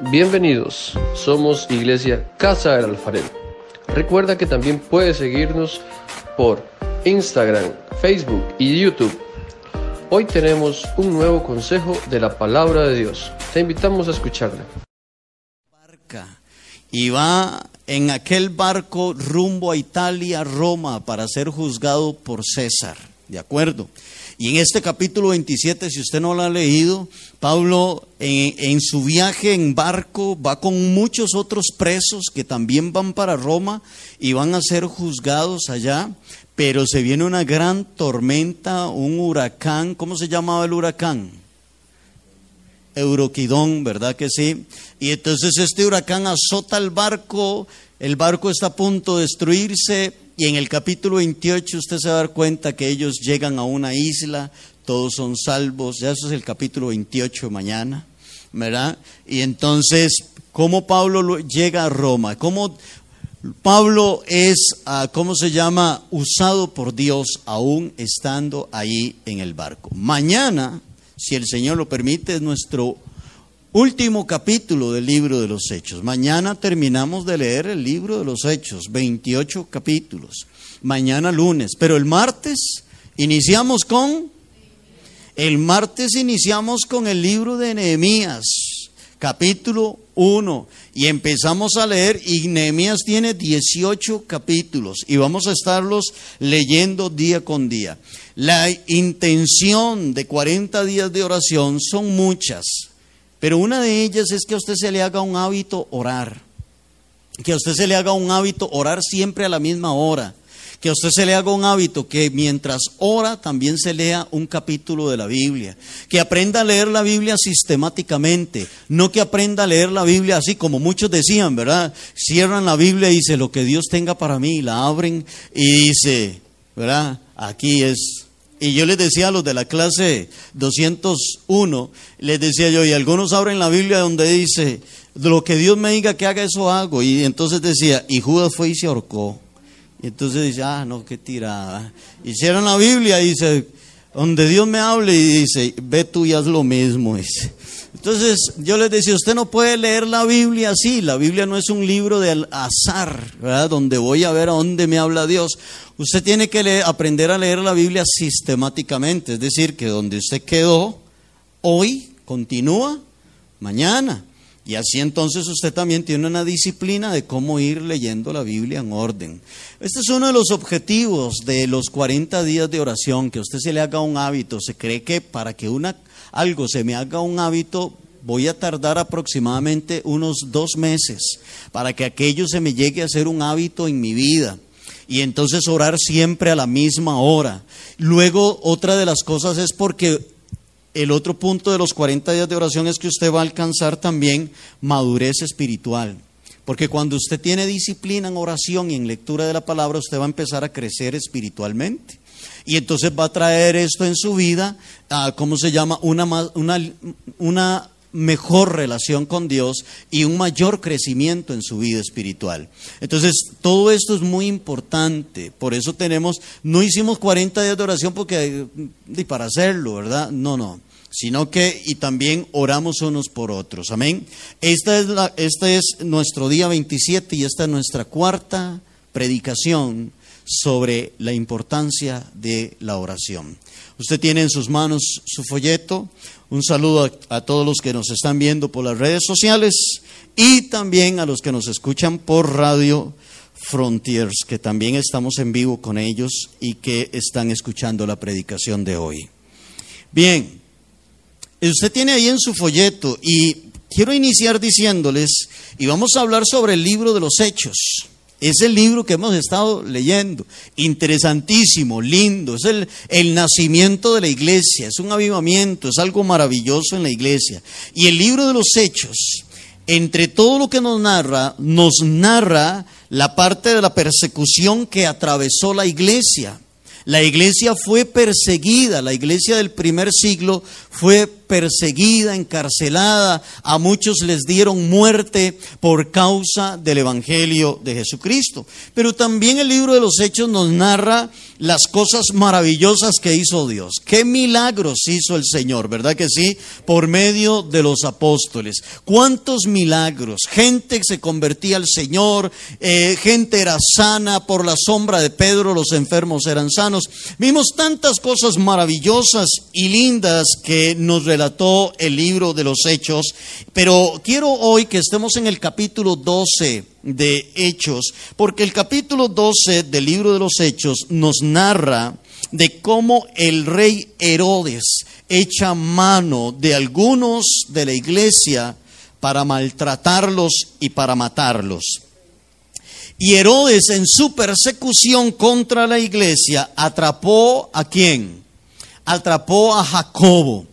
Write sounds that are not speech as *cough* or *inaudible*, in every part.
Bienvenidos, somos Iglesia Casa del Alfarero. Recuerda que también puedes seguirnos por Instagram, Facebook y YouTube. Hoy tenemos un nuevo consejo de la palabra de Dios. Te invitamos a escucharla. Y va en aquel barco rumbo a Italia, Roma, para ser juzgado por César. ¿De acuerdo? Y en este capítulo 27, si usted no lo ha leído, Pablo en, su viaje en barco va con muchos otros presos que también van para Roma y van a ser juzgados allá, pero se viene una gran tormenta, un huracán, ¿cómo se llamaba el huracán? Euroquidón, ¿verdad que sí? Y entonces este huracán azota el barco, el barco está a punto de destruirse y en el capítulo 28 usted se va a dar cuenta que ellos llegan a una isla, todos son salvos, ya eso es el capítulo 28 mañana, ¿verdad? Y entonces, ¿cómo Pablo llega a Roma? ¿Cómo Pablo es, uh, ¿cómo se llama? Usado por Dios aún estando ahí en el barco. Mañana, si el Señor lo permite, es nuestro último capítulo del libro de los Hechos. Mañana terminamos de leer el libro de los Hechos, 28 capítulos. Mañana lunes, pero el martes iniciamos con... El martes iniciamos con el libro de Nehemías, capítulo 1, y empezamos a leer, y Nehemías tiene 18 capítulos, y vamos a estarlos leyendo día con día. La intención de 40 días de oración son muchas. Pero una de ellas es que a usted se le haga un hábito orar. Que a usted se le haga un hábito orar siempre a la misma hora. Que a usted se le haga un hábito que mientras ora también se lea un capítulo de la Biblia. Que aprenda a leer la Biblia sistemáticamente. No que aprenda a leer la Biblia así como muchos decían, ¿verdad? Cierran la Biblia y dice lo que Dios tenga para mí. La abren y dice, ¿verdad? Aquí es y yo les decía a los de la clase 201, les decía yo, y algunos abren la Biblia donde dice, lo que Dios me diga que haga, eso hago. Y entonces decía, y Judas fue y se ahorcó. Y entonces dice, ah, no, qué tirada. Hicieron la Biblia y dice, donde Dios me hable y dice, ve tú y haz lo mismo. *laughs* Entonces yo les decía, usted no puede leer la Biblia así, la Biblia no es un libro de azar, ¿verdad? Donde voy a ver a dónde me habla Dios. Usted tiene que aprender a leer la Biblia sistemáticamente, es decir, que donde usted quedó hoy, continúa mañana. Y así entonces usted también tiene una disciplina de cómo ir leyendo la Biblia en orden. Este es uno de los objetivos de los 40 días de oración, que usted se le haga un hábito. Se cree que para que una, algo se me haga un hábito, voy a tardar aproximadamente unos dos meses para que aquello se me llegue a ser un hábito en mi vida. Y entonces orar siempre a la misma hora. Luego, otra de las cosas es porque el otro punto de los 40 días de oración es que usted va a alcanzar también madurez espiritual. Porque cuando usted tiene disciplina en oración y en lectura de la palabra, usted va a empezar a crecer espiritualmente. Y entonces va a traer esto en su vida, uh, ¿cómo se llama? Una, una, una mejor relación con Dios y un mayor crecimiento en su vida espiritual. Entonces, todo esto es muy importante. Por eso tenemos, no hicimos 40 días de oración porque, para hacerlo, ¿verdad? No, no. Sino que, y también oramos unos por otros. Amén. Esta es la, este es nuestro día 27 y esta es nuestra cuarta predicación sobre la importancia de la oración. Usted tiene en sus manos su folleto. Un saludo a, todos los que nos están viendo por las redes sociales y también a los que nos escuchan por Radio Frontiers, que también estamos en vivo con ellos y que están escuchando la predicación de hoy. Bien, usted tiene ahí en su folleto y quiero iniciar diciéndoles, y vamos a hablar sobre el libro de los hechos. Es el libro que hemos estado leyendo, interesantísimo, lindo, es el, el, nacimiento de la iglesia, es un avivamiento, es algo maravilloso en la iglesia. Y el libro de los hechos, entre todo lo que nos narra, nos narra la parte de la persecución que atravesó la iglesia. La iglesia fue perseguida, la iglesia del primer siglo fue perseguida, encarcelada, a muchos les dieron muerte por causa del Evangelio de Jesucristo. Pero también el libro de los Hechos nos narra las cosas maravillosas que hizo Dios. Qué milagros hizo el Señor, ¿verdad que sí? Por medio de los apóstoles. ¿Cuántos milagros? Gente se convertía al Señor, eh, gente era sana, por la sombra de Pedro los enfermos eran sanos. Vimos tantas cosas maravillosas y lindas que nos el libro de los Hechos, pero quiero hoy que estemos en el capítulo 12 de Hechos, porque el capítulo 12 del libro de los Hechos nos narra de cómo el rey Herodes echa mano de algunos de la iglesia para maltratarlos y para matarlos. Y Herodes en su persecución contra la iglesia atrapó a quién? Atrapó a Jacobo.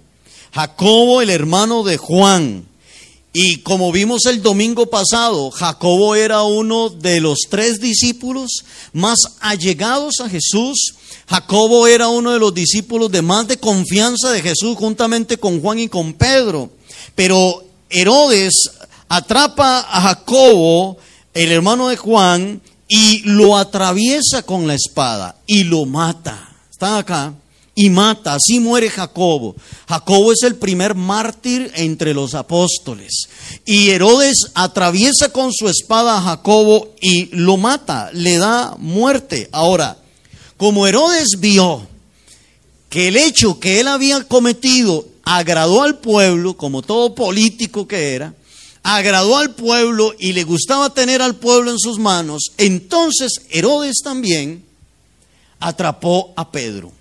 Jacobo, el hermano de Juan, y como vimos el domingo pasado, Jacobo era uno de los tres discípulos más allegados a Jesús. Jacobo era uno de los discípulos de más de confianza de Jesús juntamente con Juan y con Pedro. Pero Herodes atrapa a Jacobo, el hermano de Juan, y lo atraviesa con la espada y lo mata. ¿Están acá? Y mata. Así muere Jacobo. Jacobo es el primer mártir entre los apóstoles. Y Herodes atraviesa con su espada a Jacobo y lo mata, le da muerte. Ahora, como Herodes vio que el hecho que él había cometido agradó al pueblo, como todo político que era, agradó al pueblo y le gustaba tener al pueblo en sus manos, entonces Herodes también atrapó a Pedro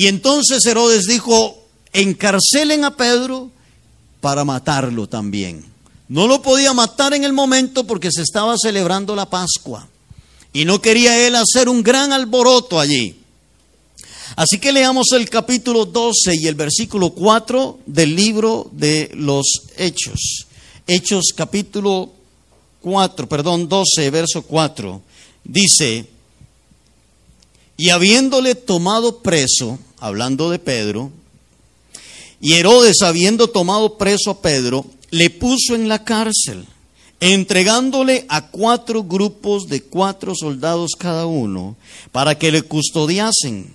y entonces Herodes dijo, encarcelen a Pedro para matarlo también. No lo podía matar en el momento porque se estaba celebrando la Pascua. Y no quería él hacer un gran alboroto allí. Así que leamos el capítulo 12 y el versículo 4 del libro de los Hechos. Hechos capítulo 4, perdón, 12, verso 4. Dice, y habiéndole tomado preso, hablando de Pedro, y Herodes habiendo tomado preso a Pedro, le puso en la cárcel, entregándole a cuatro grupos de cuatro soldados cada uno, para que le custodiasen.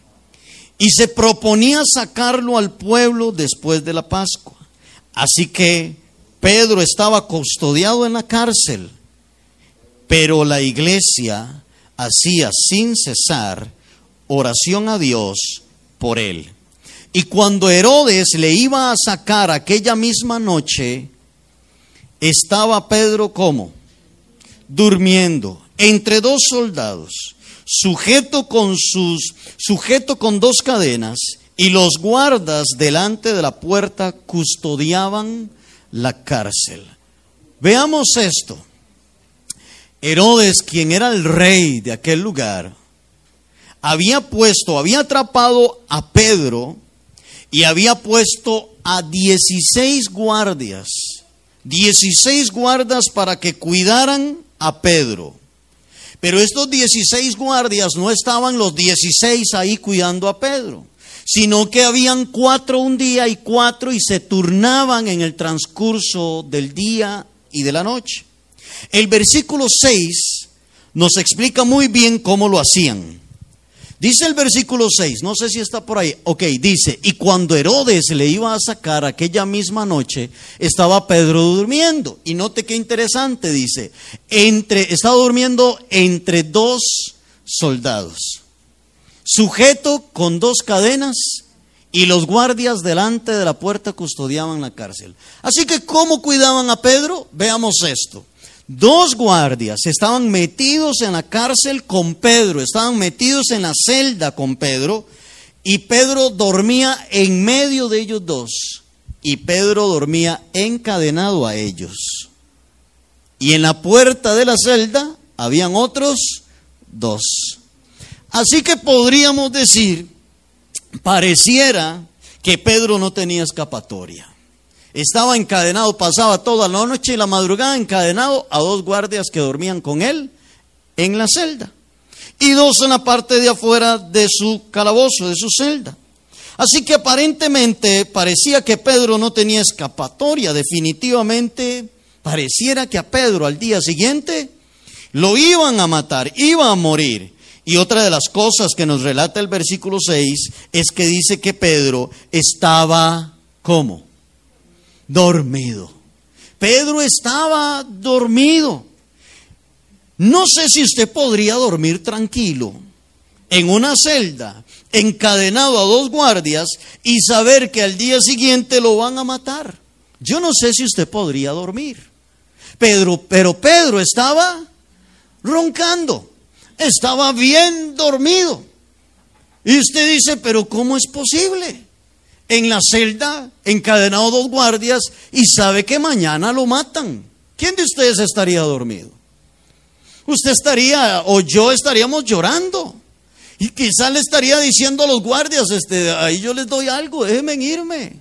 Y se proponía sacarlo al pueblo después de la Pascua. Así que Pedro estaba custodiado en la cárcel, pero la iglesia hacía sin cesar oración a Dios por él. Y cuando Herodes le iba a sacar aquella misma noche, estaba Pedro como durmiendo entre dos soldados, sujeto con sus sujeto con dos cadenas y los guardas delante de la puerta custodiaban la cárcel. Veamos esto. Herodes, quien era el rey de aquel lugar, había puesto, había atrapado a Pedro y había puesto a 16 guardias, 16 guardas para que cuidaran a Pedro. Pero estos 16 guardias no estaban los 16 ahí cuidando a Pedro, sino que habían cuatro un día y cuatro y se turnaban en el transcurso del día y de la noche. El versículo 6 nos explica muy bien cómo lo hacían. Dice el versículo 6, no sé si está por ahí. Ok, dice, y cuando Herodes le iba a sacar aquella misma noche, estaba Pedro durmiendo. Y note qué interesante, dice, entre, estaba durmiendo entre dos soldados, sujeto con dos cadenas, y los guardias delante de la puerta custodiaban la cárcel. Así que, ¿cómo cuidaban a Pedro? Veamos esto. Dos guardias estaban metidos en la cárcel con Pedro, estaban metidos en la celda con Pedro, y Pedro dormía en medio de ellos dos, y Pedro dormía encadenado a ellos. Y en la puerta de la celda habían otros dos. Así que podríamos decir, pareciera que Pedro no tenía escapatoria. Estaba encadenado, pasaba toda la noche y la madrugada encadenado a dos guardias que dormían con él en la celda y dos en la parte de afuera de su calabozo, de su celda. Así que aparentemente parecía que Pedro no tenía escapatoria, definitivamente pareciera que a Pedro al día siguiente lo iban a matar, iba a morir. Y otra de las cosas que nos relata el versículo 6 es que dice que Pedro estaba ¿cómo? Dormido. Pedro estaba dormido. No sé si usted podría dormir tranquilo en una celda, encadenado a dos guardias y saber que al día siguiente lo van a matar. Yo no sé si usted podría dormir. Pedro, pero Pedro estaba roncando, estaba bien dormido. Y usted dice, pero ¿cómo es posible? En la celda, encadenado dos guardias y sabe que mañana lo matan. ¿Quién de ustedes estaría dormido? Usted estaría o yo estaríamos llorando. Y quizás le estaría diciendo a los guardias, este, ahí yo les doy algo, déjenme irme.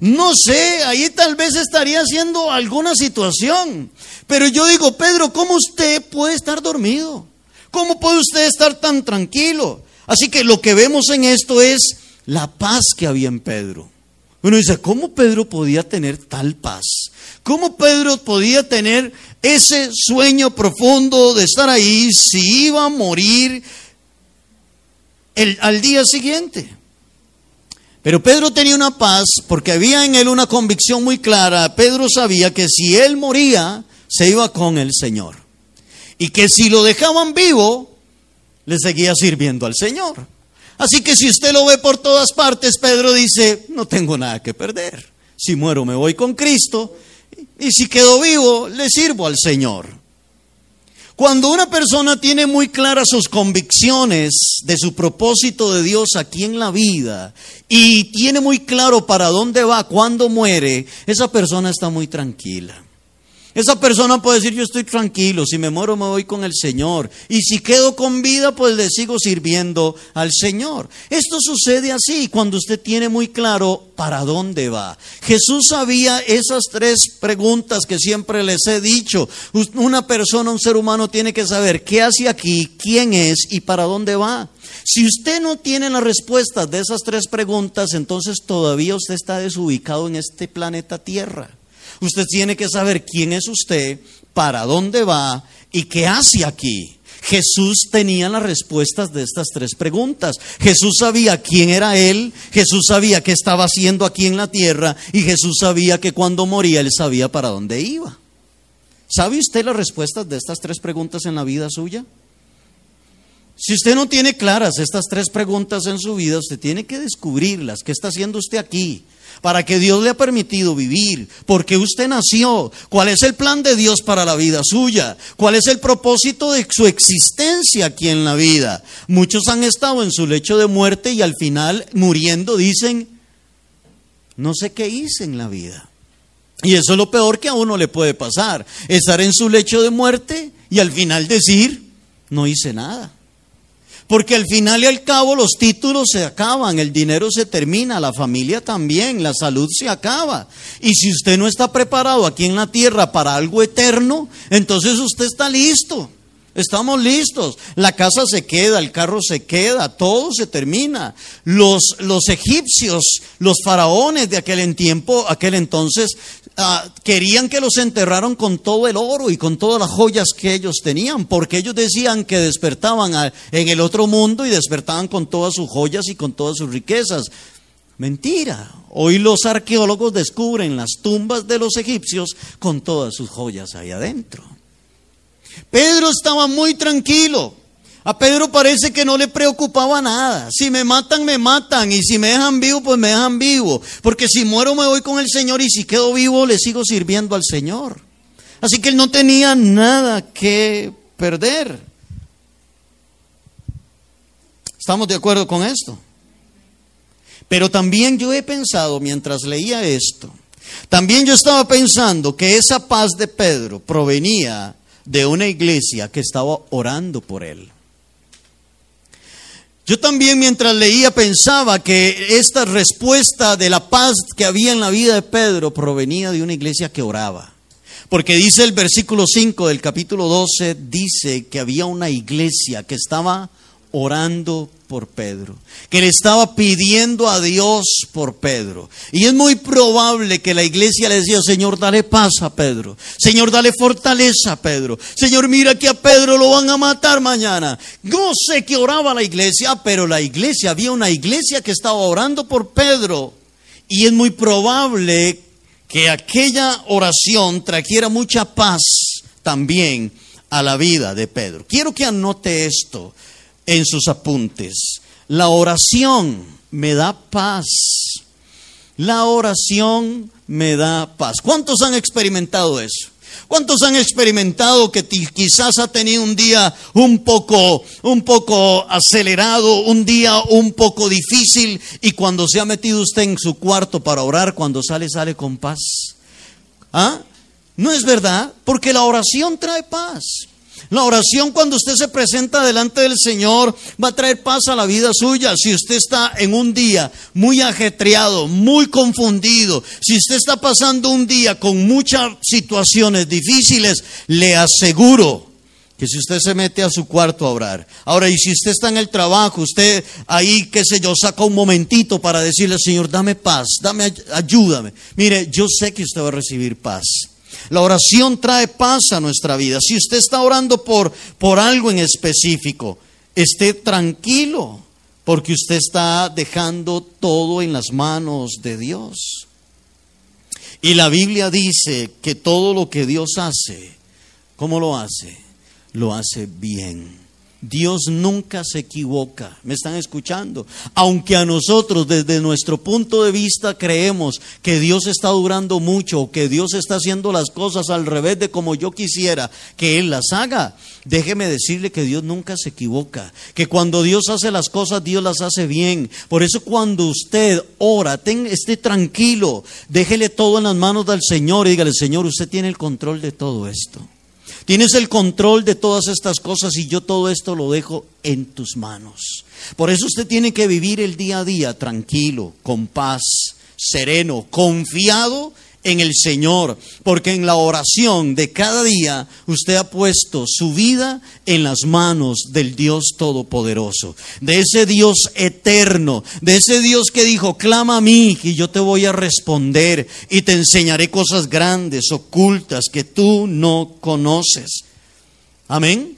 No sé, ahí tal vez estaría haciendo alguna situación. Pero yo digo, Pedro, ¿cómo usted puede estar dormido? ¿Cómo puede usted estar tan tranquilo? Así que lo que vemos en esto es la paz que había en Pedro. Uno dice, ¿cómo Pedro podía tener tal paz? ¿Cómo Pedro podía tener ese sueño profundo de estar ahí si iba a morir el, al día siguiente? Pero Pedro tenía una paz porque había en él una convicción muy clara. Pedro sabía que si él moría, se iba con el Señor. Y que si lo dejaban vivo, le seguía sirviendo al Señor. Así que si usted lo ve por todas partes, Pedro dice, no tengo nada que perder. Si muero me voy con Cristo y si quedo vivo le sirvo al Señor. Cuando una persona tiene muy claras sus convicciones de su propósito de Dios aquí en la vida y tiene muy claro para dónde va, cuándo muere, esa persona está muy tranquila. Esa persona puede decir, yo estoy tranquilo, si me muero me voy con el Señor. Y si quedo con vida, pues le sigo sirviendo al Señor. Esto sucede así, cuando usted tiene muy claro para dónde va. Jesús sabía esas tres preguntas que siempre les he dicho. Una persona, un ser humano tiene que saber qué hace aquí, quién es y para dónde va. Si usted no tiene las respuestas de esas tres preguntas, entonces todavía usted está desubicado en este planeta Tierra. Usted tiene que saber quién es usted, para dónde va y qué hace aquí. Jesús tenía las respuestas de estas tres preguntas. Jesús sabía quién era Él, Jesús sabía qué estaba haciendo aquí en la tierra y Jesús sabía que cuando moría Él sabía para dónde iba. ¿Sabe usted las respuestas de estas tres preguntas en la vida suya? Si usted no tiene claras estas tres preguntas en su vida, usted tiene que descubrirlas. ¿Qué está haciendo usted aquí? Para que Dios le ha permitido vivir, porque usted nació, cuál es el plan de Dios para la vida suya, cuál es el propósito de su existencia aquí en la vida. Muchos han estado en su lecho de muerte y al final muriendo dicen, no sé qué hice en la vida. Y eso es lo peor que a uno le puede pasar, estar en su lecho de muerte y al final decir, no hice nada. Porque al final y al cabo los títulos se acaban, el dinero se termina, la familia también, la salud se acaba. Y si usted no está preparado aquí en la tierra para algo eterno, entonces usted está listo. Estamos listos. La casa se queda, el carro se queda, todo se termina. Los, los egipcios, los faraones de aquel tiempo, aquel entonces, Ah, querían que los enterraron con todo el oro y con todas las joyas que ellos tenían, porque ellos decían que despertaban en el otro mundo y despertaban con todas sus joyas y con todas sus riquezas. Mentira. Hoy los arqueólogos descubren las tumbas de los egipcios con todas sus joyas ahí adentro. Pedro estaba muy tranquilo. A Pedro parece que no le preocupaba nada. Si me matan, me matan. Y si me dejan vivo, pues me dejan vivo. Porque si muero, me voy con el Señor. Y si quedo vivo, le sigo sirviendo al Señor. Así que él no tenía nada que perder. ¿Estamos de acuerdo con esto? Pero también yo he pensado mientras leía esto, también yo estaba pensando que esa paz de Pedro provenía de una iglesia que estaba orando por él. Yo también mientras leía pensaba que esta respuesta de la paz que había en la vida de Pedro provenía de una iglesia que oraba. Porque dice el versículo 5 del capítulo 12, dice que había una iglesia que estaba orando por Pedro, que le estaba pidiendo a Dios por Pedro. Y es muy probable que la iglesia le decía, Señor, dale paz a Pedro. Señor, dale fortaleza a Pedro. Señor, mira que a Pedro lo van a matar mañana. No sé qué oraba la iglesia, pero la iglesia, había una iglesia que estaba orando por Pedro. Y es muy probable que aquella oración trajera mucha paz también a la vida de Pedro. Quiero que anote esto en sus apuntes. La oración me da paz. La oración me da paz. ¿Cuántos han experimentado eso? ¿Cuántos han experimentado que quizás ha tenido un día un poco, un poco acelerado, un día un poco difícil y cuando se ha metido usted en su cuarto para orar, cuando sale, sale con paz? ¿Ah? ¿No es verdad? Porque la oración trae paz. La oración cuando usted se presenta delante del Señor va a traer paz a la vida suya. Si usted está en un día muy ajetreado, muy confundido, si usted está pasando un día con muchas situaciones difíciles, le aseguro que si usted se mete a su cuarto a orar. Ahora, y si usted está en el trabajo, usted ahí, qué sé yo, saca un momentito para decirle, Señor, dame paz, dame, ayúdame. Mire, yo sé que usted va a recibir paz. La oración trae paz a nuestra vida. Si usted está orando por, por algo en específico, esté tranquilo, porque usted está dejando todo en las manos de Dios. Y la Biblia dice que todo lo que Dios hace, ¿cómo lo hace? Lo hace bien. Dios nunca se equivoca. ¿Me están escuchando? Aunque a nosotros desde nuestro punto de vista creemos que Dios está durando mucho que Dios está haciendo las cosas al revés de como yo quisiera que Él las haga, déjeme decirle que Dios nunca se equivoca. Que cuando Dios hace las cosas, Dios las hace bien. Por eso cuando usted ora, esté tranquilo, déjele todo en las manos del Señor y dígale, Señor, usted tiene el control de todo esto. Tienes el control de todas estas cosas y yo todo esto lo dejo en tus manos. Por eso usted tiene que vivir el día a día tranquilo, con paz, sereno, confiado en el Señor, porque en la oración de cada día usted ha puesto su vida en las manos del Dios Todopoderoso, de ese Dios eterno, de ese Dios que dijo, clama a mí y yo te voy a responder y te enseñaré cosas grandes, ocultas, que tú no conoces. Amén.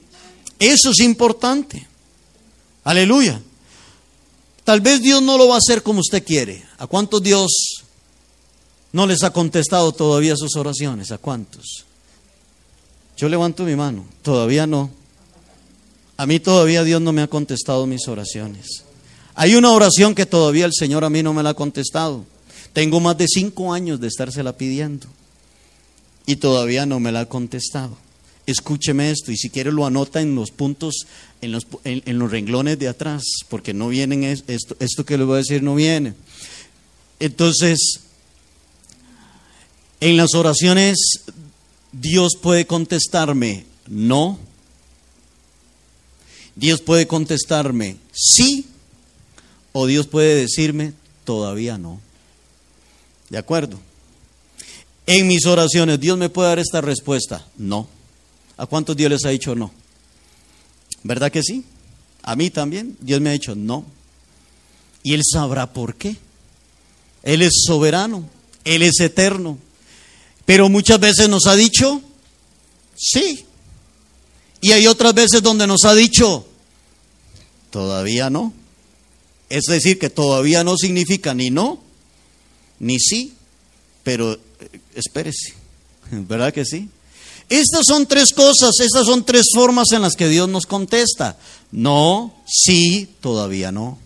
Eso es importante. Aleluya. Tal vez Dios no lo va a hacer como usted quiere. ¿A cuántos Dios no les ha contestado todavía sus oraciones. ¿A cuántos? Yo levanto mi mano. Todavía no. A mí todavía Dios no me ha contestado mis oraciones. Hay una oración que todavía el Señor a mí no me la ha contestado. Tengo más de cinco años de estársela pidiendo y todavía no me la ha contestado. Escúcheme esto y si quiere lo anota en los puntos, en los, en, los renglones de atrás, porque no vienen esto, esto que le voy a decir no viene. Entonces, en las oraciones Dios puede contestarme no. Dios puede contestarme sí. O Dios puede decirme todavía no. ¿De acuerdo? En mis oraciones, ¿Dios me puede dar esta respuesta? No. ¿A cuántos Dios les ha dicho no? ¿Verdad que sí? A mí también. Dios me ha dicho no. Y Él sabrá por qué. Él es soberano. Él es eterno. Pero muchas veces nos ha dicho, sí. Y hay otras veces donde nos ha dicho, todavía no. Es decir, que todavía no significa ni no, ni sí, pero eh, espérese, *laughs* ¿verdad que sí? Estas son tres cosas, estas son tres formas en las que Dios nos contesta. No, sí, todavía no.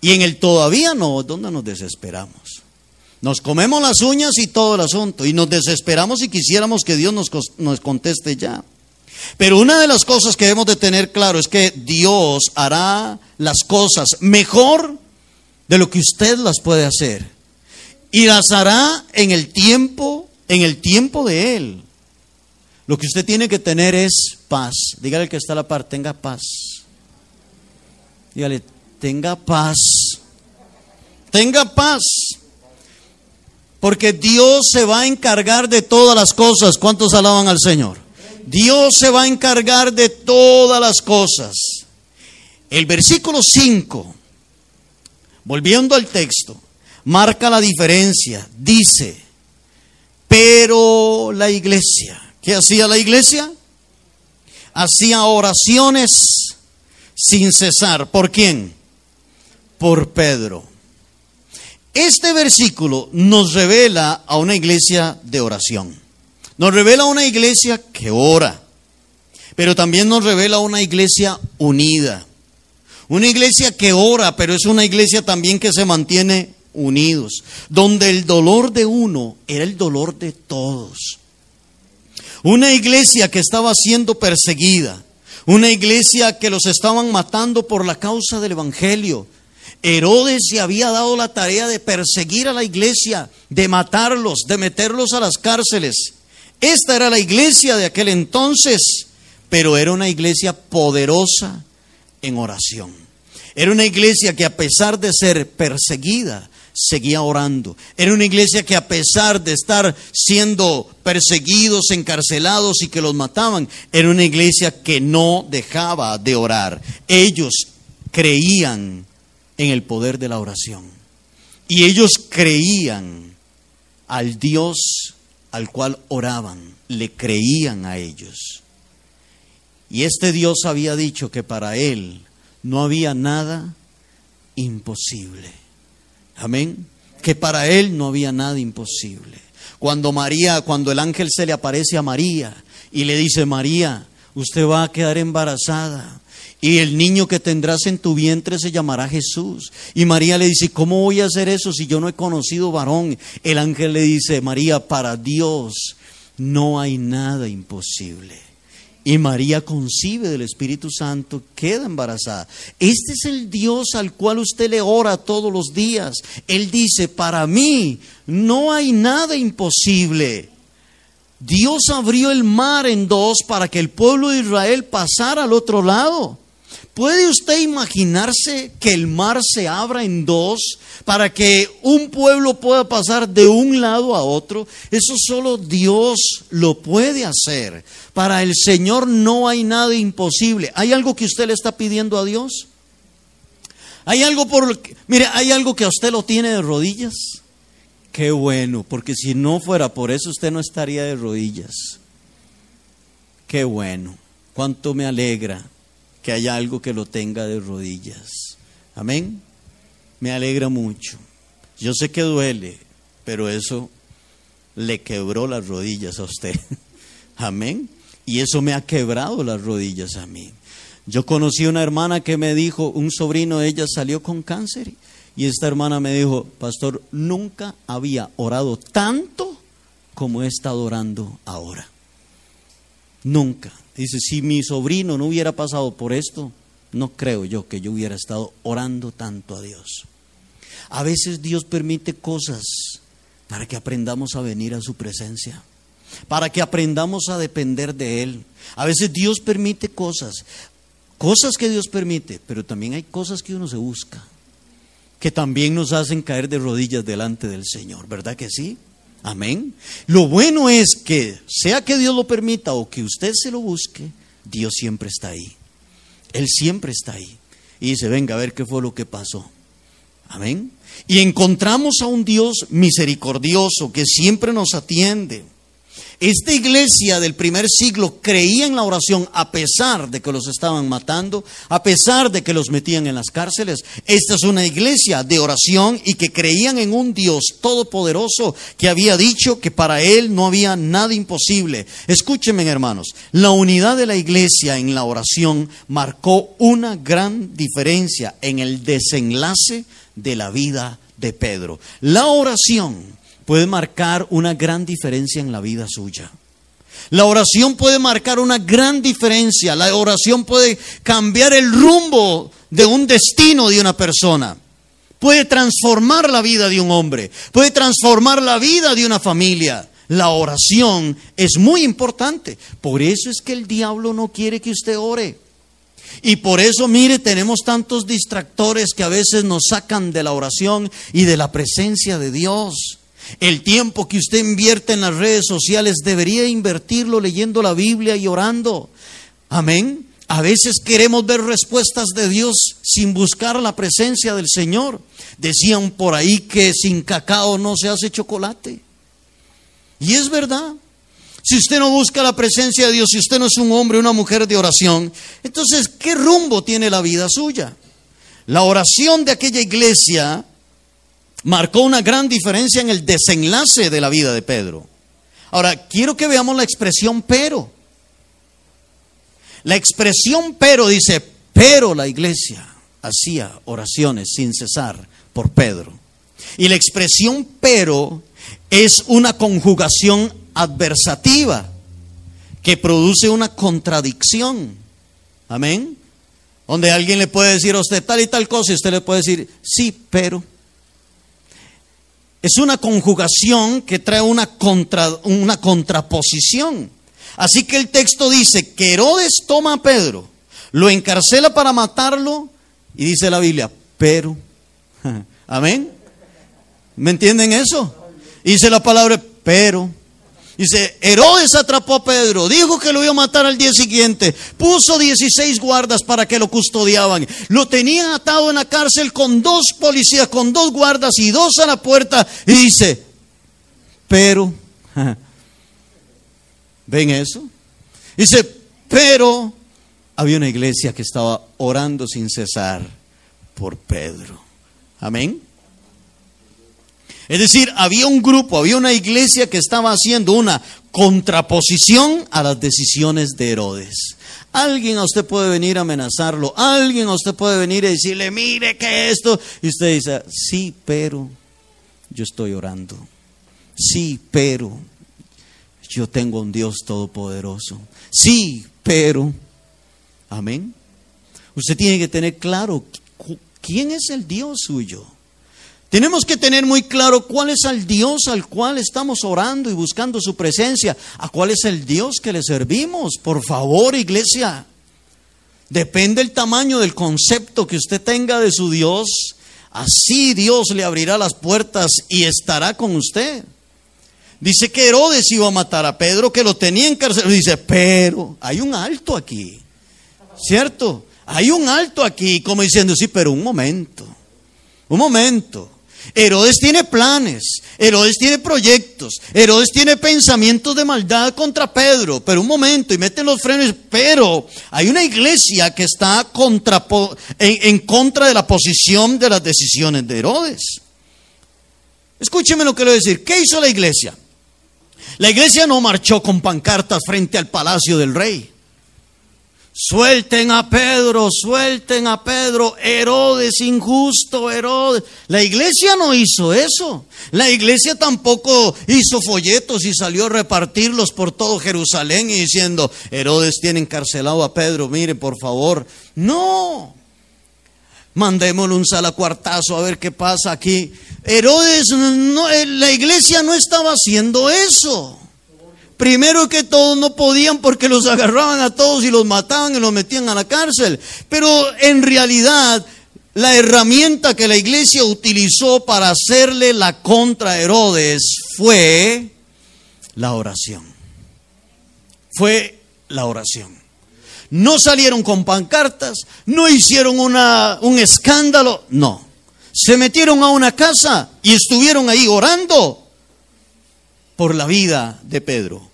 Y en el todavía no, ¿dónde nos desesperamos? Nos comemos las uñas y todo el asunto y nos desesperamos y quisiéramos que Dios nos, nos conteste ya. Pero una de las cosas que debemos de tener claro es que Dios hará las cosas mejor de lo que usted las puede hacer. Y las hará en el tiempo, en el tiempo de Él. Lo que usted tiene que tener es paz. Dígale que está a la par, tenga paz. Dígale, tenga paz. Tenga paz. Porque Dios se va a encargar de todas las cosas. ¿Cuántos alaban al Señor? Dios se va a encargar de todas las cosas. El versículo 5, volviendo al texto, marca la diferencia. Dice, pero la iglesia, ¿qué hacía la iglesia? Hacía oraciones sin cesar. ¿Por quién? Por Pedro. Este versículo nos revela a una iglesia de oración. Nos revela una iglesia que ora, pero también nos revela una iglesia unida. Una iglesia que ora, pero es una iglesia también que se mantiene unidos, donde el dolor de uno era el dolor de todos. Una iglesia que estaba siendo perseguida, una iglesia que los estaban matando por la causa del Evangelio. Herodes se había dado la tarea de perseguir a la iglesia, de matarlos, de meterlos a las cárceles. Esta era la iglesia de aquel entonces, pero era una iglesia poderosa en oración. Era una iglesia que a pesar de ser perseguida, seguía orando. Era una iglesia que a pesar de estar siendo perseguidos, encarcelados y que los mataban, era una iglesia que no dejaba de orar. Ellos creían en el poder de la oración. Y ellos creían al Dios al cual oraban, le creían a ellos. Y este Dios había dicho que para él no había nada imposible. Amén. Que para él no había nada imposible. Cuando María, cuando el ángel se le aparece a María y le dice, María, usted va a quedar embarazada y el niño que tendrás en tu vientre se llamará Jesús. Y María le dice, ¿cómo voy a hacer eso si yo no he conocido varón? El ángel le dice, María, para Dios no hay nada imposible. Y María concibe del Espíritu Santo, queda embarazada. Este es el Dios al cual usted le ora todos los días. Él dice, para mí no hay nada imposible. Dios abrió el mar en dos para que el pueblo de Israel pasara al otro lado. ¿Puede usted imaginarse que el mar se abra en dos para que un pueblo pueda pasar de un lado a otro? Eso solo Dios lo puede hacer. Para el Señor no hay nada imposible. ¿Hay algo que usted le está pidiendo a Dios? ¿Hay algo por mire, hay algo que a usted lo tiene de rodillas? Qué bueno, porque si no fuera por eso usted no estaría de rodillas. Qué bueno. Cuánto me alegra que haya algo que lo tenga de rodillas. Amén. Me alegra mucho. Yo sé que duele, pero eso le quebró las rodillas a usted. *laughs* Amén. Y eso me ha quebrado las rodillas a mí. Yo conocí una hermana que me dijo, un sobrino de ella salió con cáncer. Y esta hermana me dijo, pastor, nunca había orado tanto como he estado orando ahora. Nunca. Dice, si mi sobrino no hubiera pasado por esto, no creo yo que yo hubiera estado orando tanto a Dios. A veces Dios permite cosas para que aprendamos a venir a su presencia, para que aprendamos a depender de Él. A veces Dios permite cosas, cosas que Dios permite, pero también hay cosas que uno se busca, que también nos hacen caer de rodillas delante del Señor, ¿verdad que sí? Amén. Lo bueno es que, sea que Dios lo permita o que usted se lo busque, Dios siempre está ahí. Él siempre está ahí. Y dice, venga a ver qué fue lo que pasó. Amén. Y encontramos a un Dios misericordioso que siempre nos atiende esta iglesia del primer siglo creía en la oración a pesar de que los estaban matando, a pesar de que los metían en las cárceles. Esta es una iglesia de oración y que creían en un Dios todopoderoso que había dicho que para él no había nada imposible. Escúchenme hermanos, la unidad de la iglesia en la oración marcó una gran diferencia en el desenlace de la vida de Pedro. La oración puede marcar una gran diferencia en la vida suya. La oración puede marcar una gran diferencia. La oración puede cambiar el rumbo de un destino de una persona. Puede transformar la vida de un hombre. Puede transformar la vida de una familia. La oración es muy importante. Por eso es que el diablo no quiere que usted ore. Y por eso, mire, tenemos tantos distractores que a veces nos sacan de la oración y de la presencia de Dios. El tiempo que usted invierte en las redes sociales debería invertirlo leyendo la Biblia y orando. Amén. A veces queremos ver respuestas de Dios sin buscar la presencia del Señor. Decían por ahí que sin cacao no se hace chocolate. Y es verdad. Si usted no busca la presencia de Dios, si usted no es un hombre una mujer de oración, entonces, ¿qué rumbo tiene la vida suya? La oración de aquella iglesia marcó una gran diferencia en el desenlace de la vida de Pedro. Ahora, quiero que veamos la expresión pero. La expresión pero dice, pero la iglesia hacía oraciones sin cesar por Pedro. Y la expresión pero es una conjugación adversativa que produce una contradicción. Amén. Donde alguien le puede decir a usted tal y tal cosa y usted le puede decir, sí, pero. Es una conjugación que trae una, contra, una contraposición. Así que el texto dice que Herodes toma a Pedro, lo encarcela para matarlo y dice la Biblia, pero, *laughs* amén. ¿Me entienden eso? Dice la palabra, pero. Dice, Herodes atrapó a Pedro, dijo que lo iba a matar al día siguiente, puso 16 guardas para que lo custodiaban, lo tenía atado en la cárcel con dos policías, con dos guardas y dos a la puerta, y dice, pero, *laughs* ¿ven eso? Dice, pero había una iglesia que estaba orando sin cesar por Pedro. Amén. Es decir, había un grupo, había una iglesia que estaba haciendo una contraposición a las decisiones de Herodes. Alguien a usted puede venir a amenazarlo, alguien a usted puede venir y decirle, mire que esto, y usted dice, sí, pero yo estoy orando. Sí, pero yo tengo un Dios todopoderoso. Sí, pero, amén. Usted tiene que tener claro quién es el Dios suyo. Tenemos que tener muy claro cuál es el Dios al cual estamos orando y buscando su presencia, a cuál es el Dios que le servimos. Por favor, iglesia. Depende el tamaño del concepto que usted tenga de su Dios. Así Dios le abrirá las puertas y estará con usted. Dice que Herodes iba a matar a Pedro, que lo tenía en cárcel. Dice, pero hay un alto aquí. ¿Cierto? Hay un alto aquí, como diciendo, sí, pero un momento. Un momento. Herodes tiene planes, Herodes tiene proyectos, Herodes tiene pensamientos de maldad contra Pedro, pero un momento y meten los frenos, pero hay una iglesia que está contra, en, en contra de la posición de las decisiones de Herodes. Escúcheme lo que le voy a decir. ¿Qué hizo la iglesia? La iglesia no marchó con pancartas frente al palacio del rey. Suelten a Pedro, suelten a Pedro, Herodes, injusto Herodes. La iglesia no hizo eso. La iglesia tampoco hizo folletos y salió a repartirlos por todo Jerusalén y diciendo, Herodes tiene encarcelado a Pedro, mire por favor. No. Mandémosle un salacuartazo a ver qué pasa aquí. Herodes, no, la iglesia no estaba haciendo eso. Primero que todos no podían porque los agarraban a todos y los mataban y los metían a la cárcel. Pero en realidad la herramienta que la iglesia utilizó para hacerle la contra Herodes fue la oración. Fue la oración. No salieron con pancartas, no hicieron una, un escándalo, no. Se metieron a una casa y estuvieron ahí orando por la vida de Pedro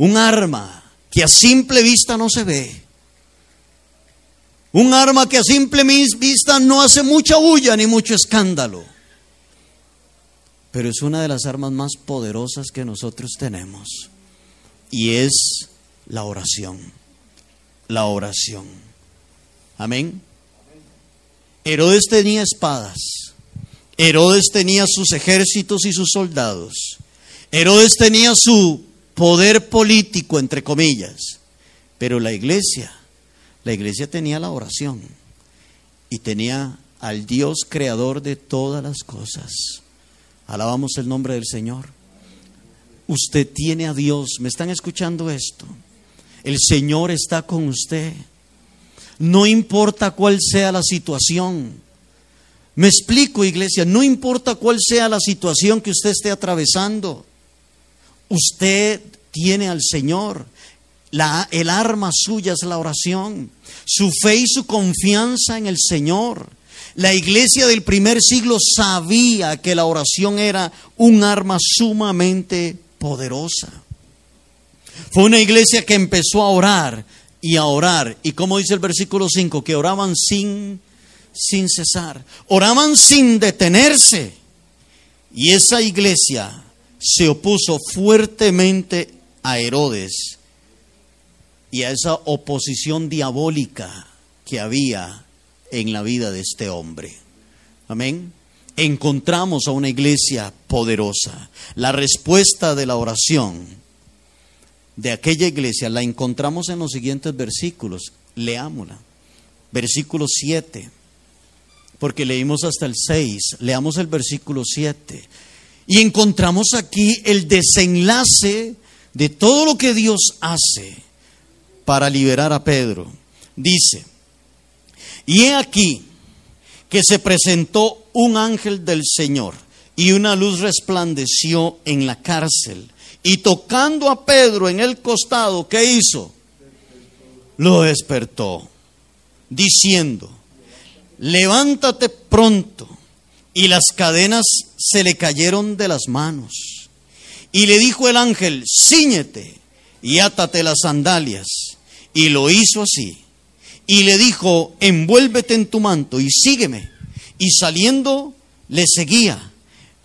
un arma que a simple vista no se ve. Un arma que a simple vista no hace mucha bulla ni mucho escándalo. Pero es una de las armas más poderosas que nosotros tenemos. Y es la oración. La oración. Amén. Herodes tenía espadas. Herodes tenía sus ejércitos y sus soldados. Herodes tenía su poder político, entre comillas. Pero la iglesia, la iglesia tenía la oración y tenía al Dios creador de todas las cosas. Alabamos el nombre del Señor. Usted tiene a Dios. ¿Me están escuchando esto? El Señor está con usted. No importa cuál sea la situación. Me explico, iglesia, no importa cuál sea la situación que usted esté atravesando. Usted tiene al Señor. La, el arma suya es la oración, su fe y su confianza en el Señor. La iglesia del primer siglo sabía que la oración era un arma sumamente poderosa. Fue una iglesia que empezó a orar y a orar. Y como dice el versículo 5, que oraban sin, sin cesar. Oraban sin detenerse. Y esa iglesia se opuso fuertemente a Herodes y a esa oposición diabólica que había en la vida de este hombre. Amén. Encontramos a una iglesia poderosa. La respuesta de la oración de aquella iglesia la encontramos en los siguientes versículos. Leámosla. Versículo 7. Porque leímos hasta el 6. Leamos el versículo 7. Y encontramos aquí el desenlace de todo lo que Dios hace para liberar a Pedro. Dice, y he aquí que se presentó un ángel del Señor y una luz resplandeció en la cárcel. Y tocando a Pedro en el costado, ¿qué hizo? Lo despertó, diciendo, levántate pronto. Y las cadenas se le cayeron de las manos. Y le dijo el ángel, ciñete y átate las sandalias. Y lo hizo así y le dijo, envuélvete en tu manto y sígueme. Y saliendo le seguía,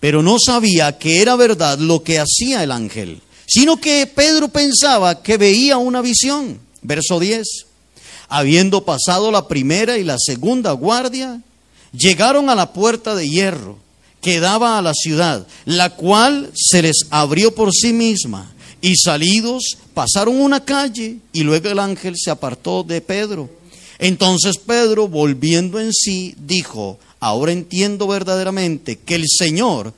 pero no sabía que era verdad lo que hacía el ángel, sino que Pedro pensaba que veía una visión. Verso 10. Habiendo pasado la primera y la segunda guardia, llegaron a la puerta de hierro que daba a la ciudad, la cual se les abrió por sí misma. Y salidos pasaron una calle y luego el ángel se apartó de Pedro. Entonces Pedro, volviendo en sí, dijo, ahora entiendo verdaderamente que el Señor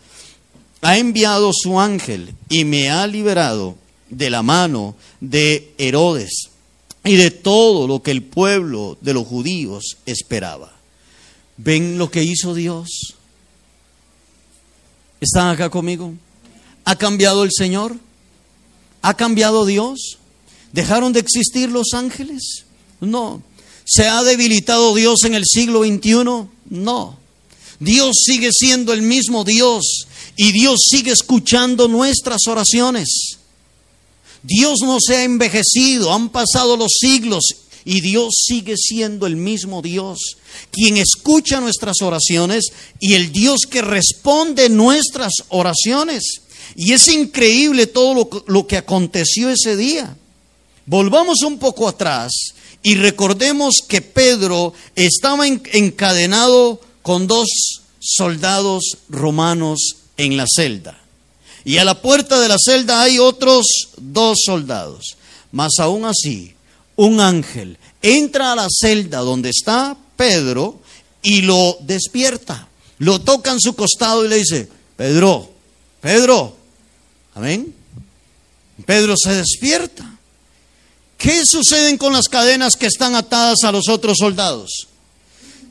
ha enviado su ángel y me ha liberado de la mano de Herodes y de todo lo que el pueblo de los judíos esperaba. ¿Ven lo que hizo Dios? ¿Están acá conmigo? ¿Ha cambiado el Señor? ¿Ha cambiado Dios? ¿Dejaron de existir los ángeles? No. ¿Se ha debilitado Dios en el siglo XXI? No. Dios sigue siendo el mismo Dios y Dios sigue escuchando nuestras oraciones. Dios no se ha envejecido, han pasado los siglos y Dios sigue siendo el mismo Dios, quien escucha nuestras oraciones y el Dios que responde nuestras oraciones. Y es increíble todo lo, que aconteció ese día. Volvamos un poco atrás y recordemos que Pedro estaba encadenado con dos soldados romanos en la celda. Y a la puerta de la celda hay otros dos soldados. Mas aún así, un ángel entra a la celda donde está Pedro y lo despierta. Lo toca en su costado y le dice, Pedro, Pedro, amén. Pedro se despierta. ¿Qué suceden con las cadenas que están atadas a los otros soldados?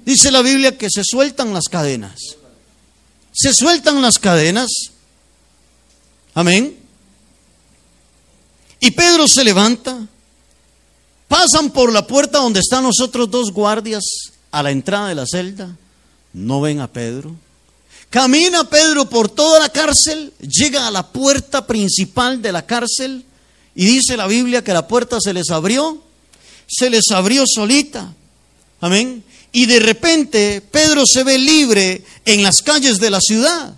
Dice la Biblia que se sueltan las cadenas. Se sueltan las cadenas. Amén. Y Pedro se levanta. Pasan por la puerta donde están los otros dos guardias a la entrada de la celda. No ven a Pedro. Camina Pedro por toda la cárcel, llega a la puerta principal de la cárcel y dice la Biblia que la puerta se les abrió, se les abrió solita. Amén. Y de repente Pedro se ve libre en las calles de la ciudad.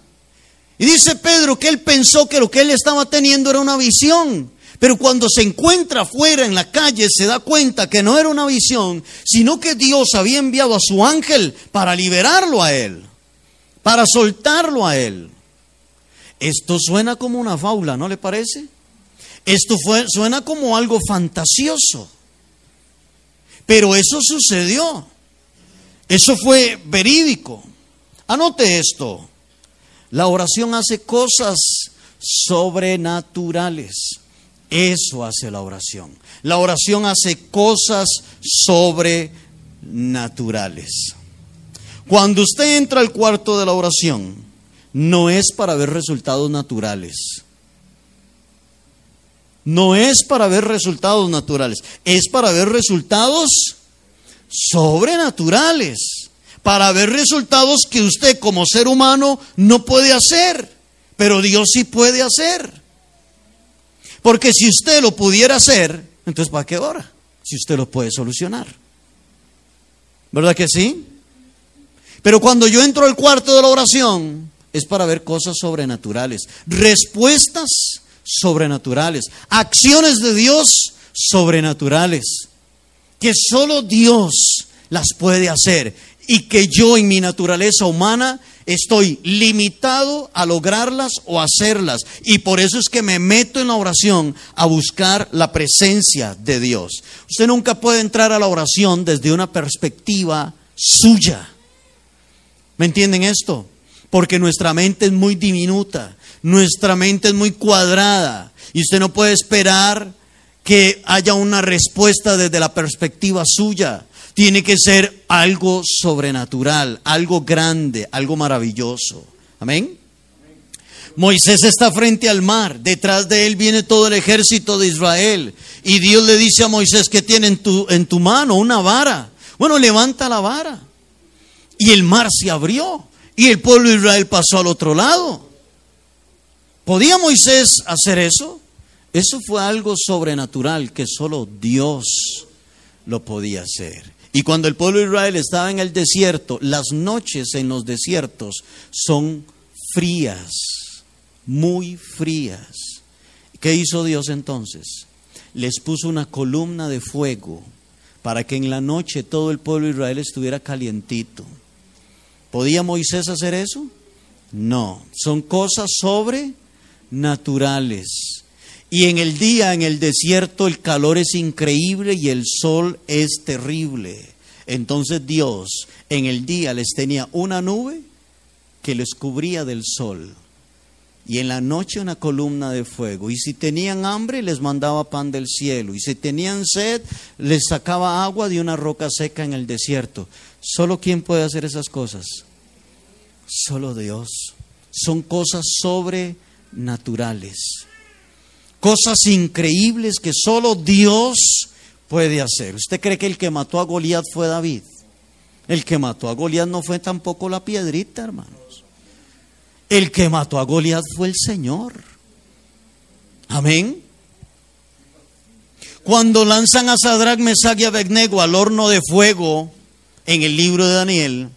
Y dice Pedro que él pensó que lo que él estaba teniendo era una visión. Pero cuando se encuentra afuera en la calle se da cuenta que no era una visión, sino que Dios había enviado a su ángel para liberarlo a él, para soltarlo a él. Esto suena como una faula, ¿no le parece? Esto suena como algo fantasioso, pero eso sucedió. Eso fue verídico. Anote esto. La oración hace cosas sobrenaturales. Eso hace la oración. La oración hace cosas sobrenaturales. Cuando usted entra al cuarto de la oración, no es para ver resultados naturales No es para ver resultados naturales, es para ver resultados sobrenaturales, para ver resultados que usted como ser humano no puede hacer, pero Dios sí puede hacer. Porque si usted lo pudiera hacer, entonces ¿para qué ora? Si usted lo puede solucionar. ¿Verdad que sí? Pero cuando yo entro al cuarto de la oración, es para ver cosas sobrenaturales, respuestas sobrenaturales, acciones de Dios sobrenaturales, que solo Dios las puede hacer y que yo en mi naturaleza humana estoy limitado a lograrlas o hacerlas. Y por eso es que me meto en la oración a buscar la presencia de Dios. Usted nunca puede entrar a la oración desde una perspectiva suya. ¿Me entienden esto? Porque nuestra mente es muy diminuta, nuestra mente es muy cuadrada y usted no puede esperar que haya una respuesta desde la perspectiva suya. Tiene que ser algo sobrenatural, algo grande, algo maravilloso. Amén. Moisés está frente al mar, detrás de él viene todo el ejército de Israel. Y Dios le dice a Moisés que tiene en tu, en tu mano una vara. Bueno, levanta la vara. Y el mar se abrió y el pueblo de Israel pasó al otro lado. ¿Podía Moisés hacer eso? Eso fue algo sobrenatural que solo Dios lo podía hacer. Y cuando el pueblo de Israel estaba en el desierto, las noches en los desiertos son frías, muy frías. ¿Qué hizo Dios entonces? Les puso una columna de fuego para que en la noche todo el pueblo de Israel estuviera calientito. ¿Podía Moisés hacer eso? No, son cosas sobrenaturales. Y en el día, en el desierto, el calor es increíble y el sol es terrible. Entonces Dios en el día les tenía una nube que les cubría del sol y en la noche una columna de fuego. Y si tenían hambre, les mandaba pan del cielo. Y si tenían sed, les sacaba agua de una roca seca en el desierto. ¿Solo quién puede hacer esas cosas? Solo Dios. Son cosas sobrenaturales cosas increíbles que solo Dios puede hacer. ¿Usted cree que el que mató a Goliat fue David? El que mató a Goliat no fue tampoco la piedrita, hermanos. El que mató a Goliat fue el Señor. Amén. Cuando lanzan a Sadrach, Mesach y Abednego al horno de fuego en el libro de Daniel,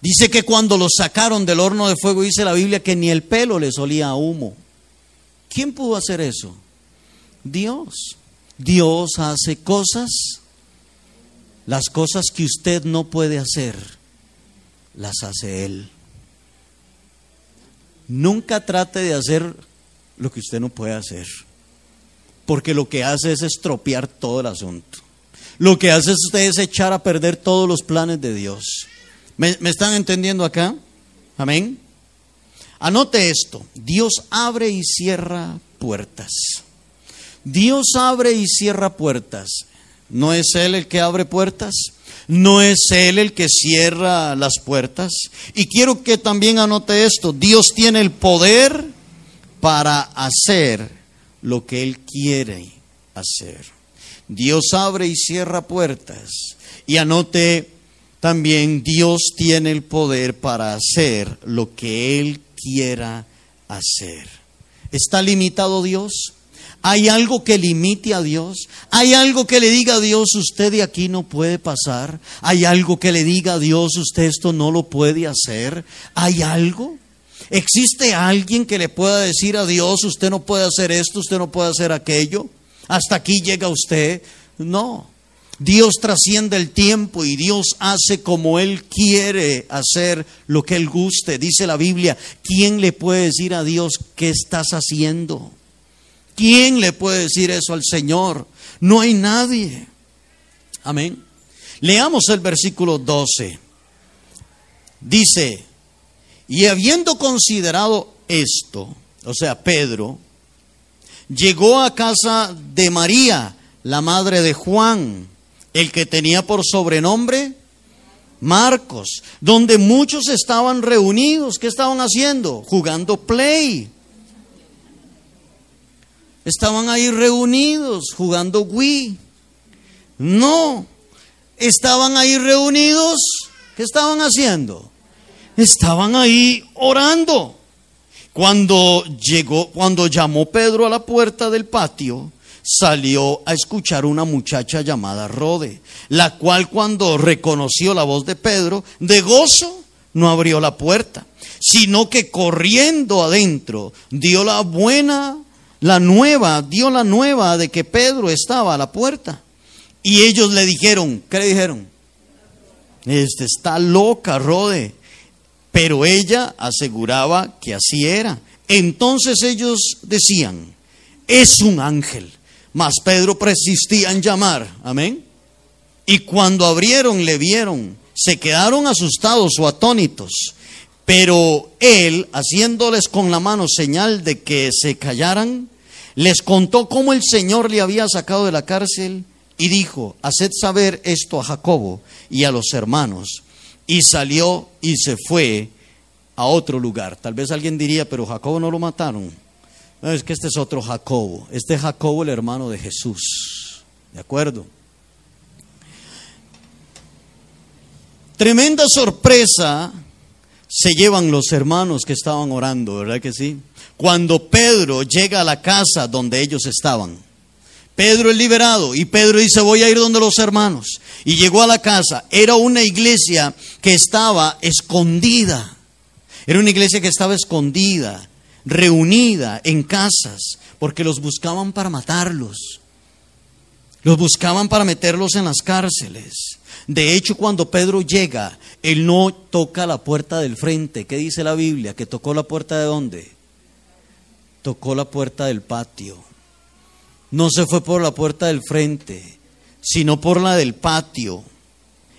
dice que cuando los sacaron del horno de fuego, dice la Biblia que ni el pelo les olía a humo. ¿Quién pudo hacer eso? Dios. Dios hace cosas, las cosas que usted no puede hacer, las hace Él. Nunca trate de hacer lo que usted no puede hacer, porque lo que hace es estropear todo el asunto. Lo que hace usted es echar a perder todos los planes de Dios. ¿Me, me están entendiendo acá? Amén. Anote esto, Dios abre y cierra puertas. Dios abre y cierra puertas. ¿No es Él el que abre puertas? ¿No es Él el que cierra las puertas? Y quiero que también anote esto, Dios tiene el poder para hacer lo que Él quiere hacer. Dios abre y cierra puertas. Y anote también, Dios tiene el poder para hacer lo que Él quiera hacer. ¿Está limitado Dios? ¿Hay algo que limite a Dios? ¿Hay algo que le diga a Dios, usted de aquí no puede pasar? ¿Hay algo que le diga a Dios, usted esto no lo puede hacer? ¿Hay algo? ¿Existe alguien que le pueda decir a Dios, usted no puede hacer esto, usted no puede hacer aquello? Hasta aquí llega usted. No. Dios trasciende el tiempo y Dios hace como Él quiere hacer lo que Él guste. Dice la Biblia, ¿quién le puede decir a Dios qué estás haciendo? ¿Quién le puede decir eso al Señor? No hay nadie. Amén. Leamos el versículo 12. Dice, y habiendo considerado esto, o sea, Pedro, llegó a casa de María, la madre de Juan el que tenía por sobrenombre Marcos, donde muchos estaban reunidos. ¿Qué estaban haciendo? Jugando play. estaban ahí reunidos jugando Wii. No, estaban ahí reunidos. ¿Qué estaban haciendo? Estaban ahí orando. Cuando llegó, cuando llamó Pedro a la puerta del patio, salió a escuchar una muchacha llamada Rode, la cual cuando reconoció la voz de Pedro, de gozo, no abrió la puerta, sino que corriendo adentro dio la buena, la nueva, dio la nueva de que Pedro estaba a la puerta. Y ellos le dijeron, ¿qué le dijeron? Este está loca, Rode. Pero ella aseguraba que así era. Entonces ellos decían, es un ángel. Mas Pedro persistía en llamar. Amén. Y cuando abrieron, le vieron. Se quedaron asustados o atónitos. Pero él, haciéndoles con la mano señal de que se callaran, les contó cómo el Señor le había sacado de la cárcel y dijo, haced saber esto a Jacobo y a los hermanos. Y salió y se fue a otro lugar. Tal vez alguien diría, pero Jacobo no lo mataron. Es que este es otro Jacobo. Este es Jacobo, el hermano de Jesús. ¿De acuerdo? Tremenda sorpresa se llevan los hermanos que estaban orando, ¿verdad que sí? Cuando Pedro llega a la casa donde ellos estaban. Pedro es liberado y Pedro dice, voy a ir donde los hermanos. Y llegó a la casa. Era una iglesia que estaba escondida. Era una iglesia que estaba escondida reunida en casas, porque los buscaban para matarlos. Los buscaban para meterlos en las cárceles. De hecho, cuando Pedro llega, él no toca la puerta del frente. ¿Qué dice la Biblia? ¿Que tocó la puerta de dónde? Tocó la puerta del patio. No se fue por la puerta del frente, sino por la del patio.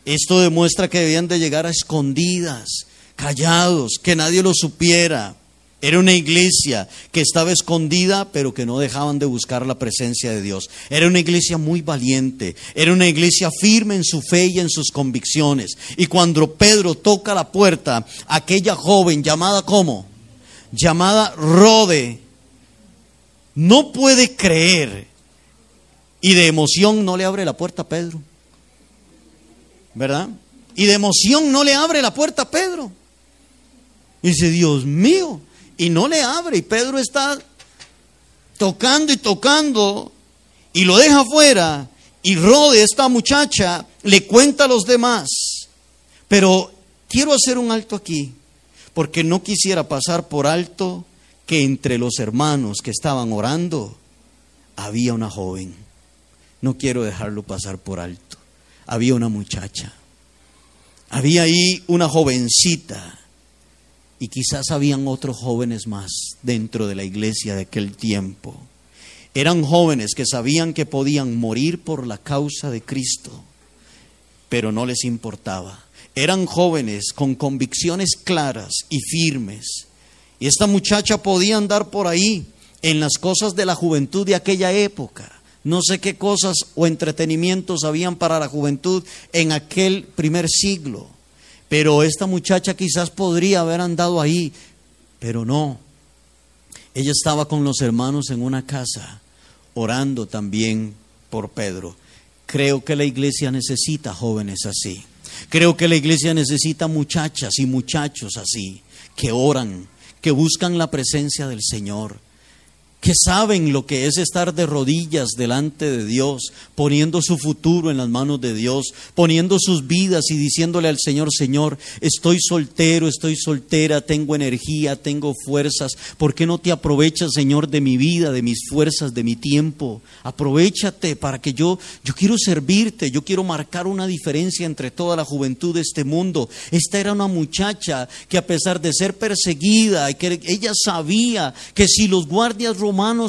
Esto demuestra que debían de llegar a escondidas, callados, que nadie lo supiera. Era una iglesia que estaba escondida, pero que no dejaban de buscar la presencia de Dios. Era una iglesia muy valiente. Era una iglesia firme en su fe y en sus convicciones. Y cuando Pedro toca la puerta, aquella joven llamada como, llamada Rode, no puede creer. Y de emoción no le abre la puerta a Pedro. ¿Verdad? Y de emoción no le abre la puerta a Pedro. Y dice, Dios mío, y no le abre. Y Pedro está tocando y tocando y lo deja fuera. Y Rode, esta muchacha, le cuenta a los demás. Pero quiero hacer un alto aquí, porque no quisiera pasar por alto que entre los hermanos que estaban orando había una joven. No quiero dejarlo pasar por alto. Había una muchacha. Había ahí una jovencita y quizás habían otros jóvenes más dentro de la iglesia de aquel tiempo. Eran jóvenes que sabían que podían morir por la causa de Cristo, pero no les importaba. Eran jóvenes con convicciones claras y firmes. Y esta muchacha podía andar por ahí en las cosas de la juventud de aquella época. No sé qué cosas o entretenimientos habían para la juventud en aquel primer siglo. Pero esta muchacha quizás podría haber andado ahí, pero no. Ella estaba con los hermanos en una casa, orando también por Pedro. Creo que la iglesia necesita jóvenes así. Creo que la iglesia necesita muchachas y muchachos así, que oran, que buscan la presencia del Señor que saben lo que es estar de rodillas delante de Dios, poniendo su futuro en las manos de Dios, poniendo sus vidas y diciéndole al Señor, Señor, estoy soltero, estoy soltera, tengo energía, tengo fuerzas, ¿por qué no te aprovechas, Señor, de mi vida, de mis fuerzas, de mi tiempo? Aprovechate para que yo, yo quiero servirte, yo quiero marcar una diferencia entre toda la juventud de este mundo. Esta era una muchacha que a pesar de ser perseguida, ella sabía que si los guardias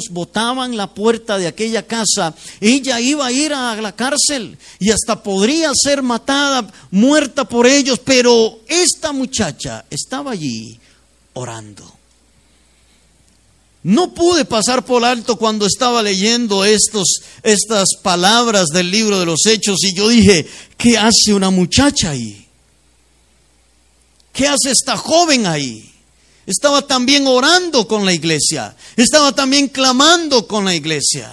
botaban la puerta de aquella casa, ella iba a ir a la cárcel y hasta podría ser matada, muerta por ellos, pero esta muchacha estaba allí orando. No pude pasar por alto cuando estaba leyendo estos, estas palabras del libro de los Hechos y yo dije, ¿qué hace una muchacha ahí? ¿Qué hace esta joven ahí? Estaba también orando con la iglesia, estaba también clamando con la iglesia.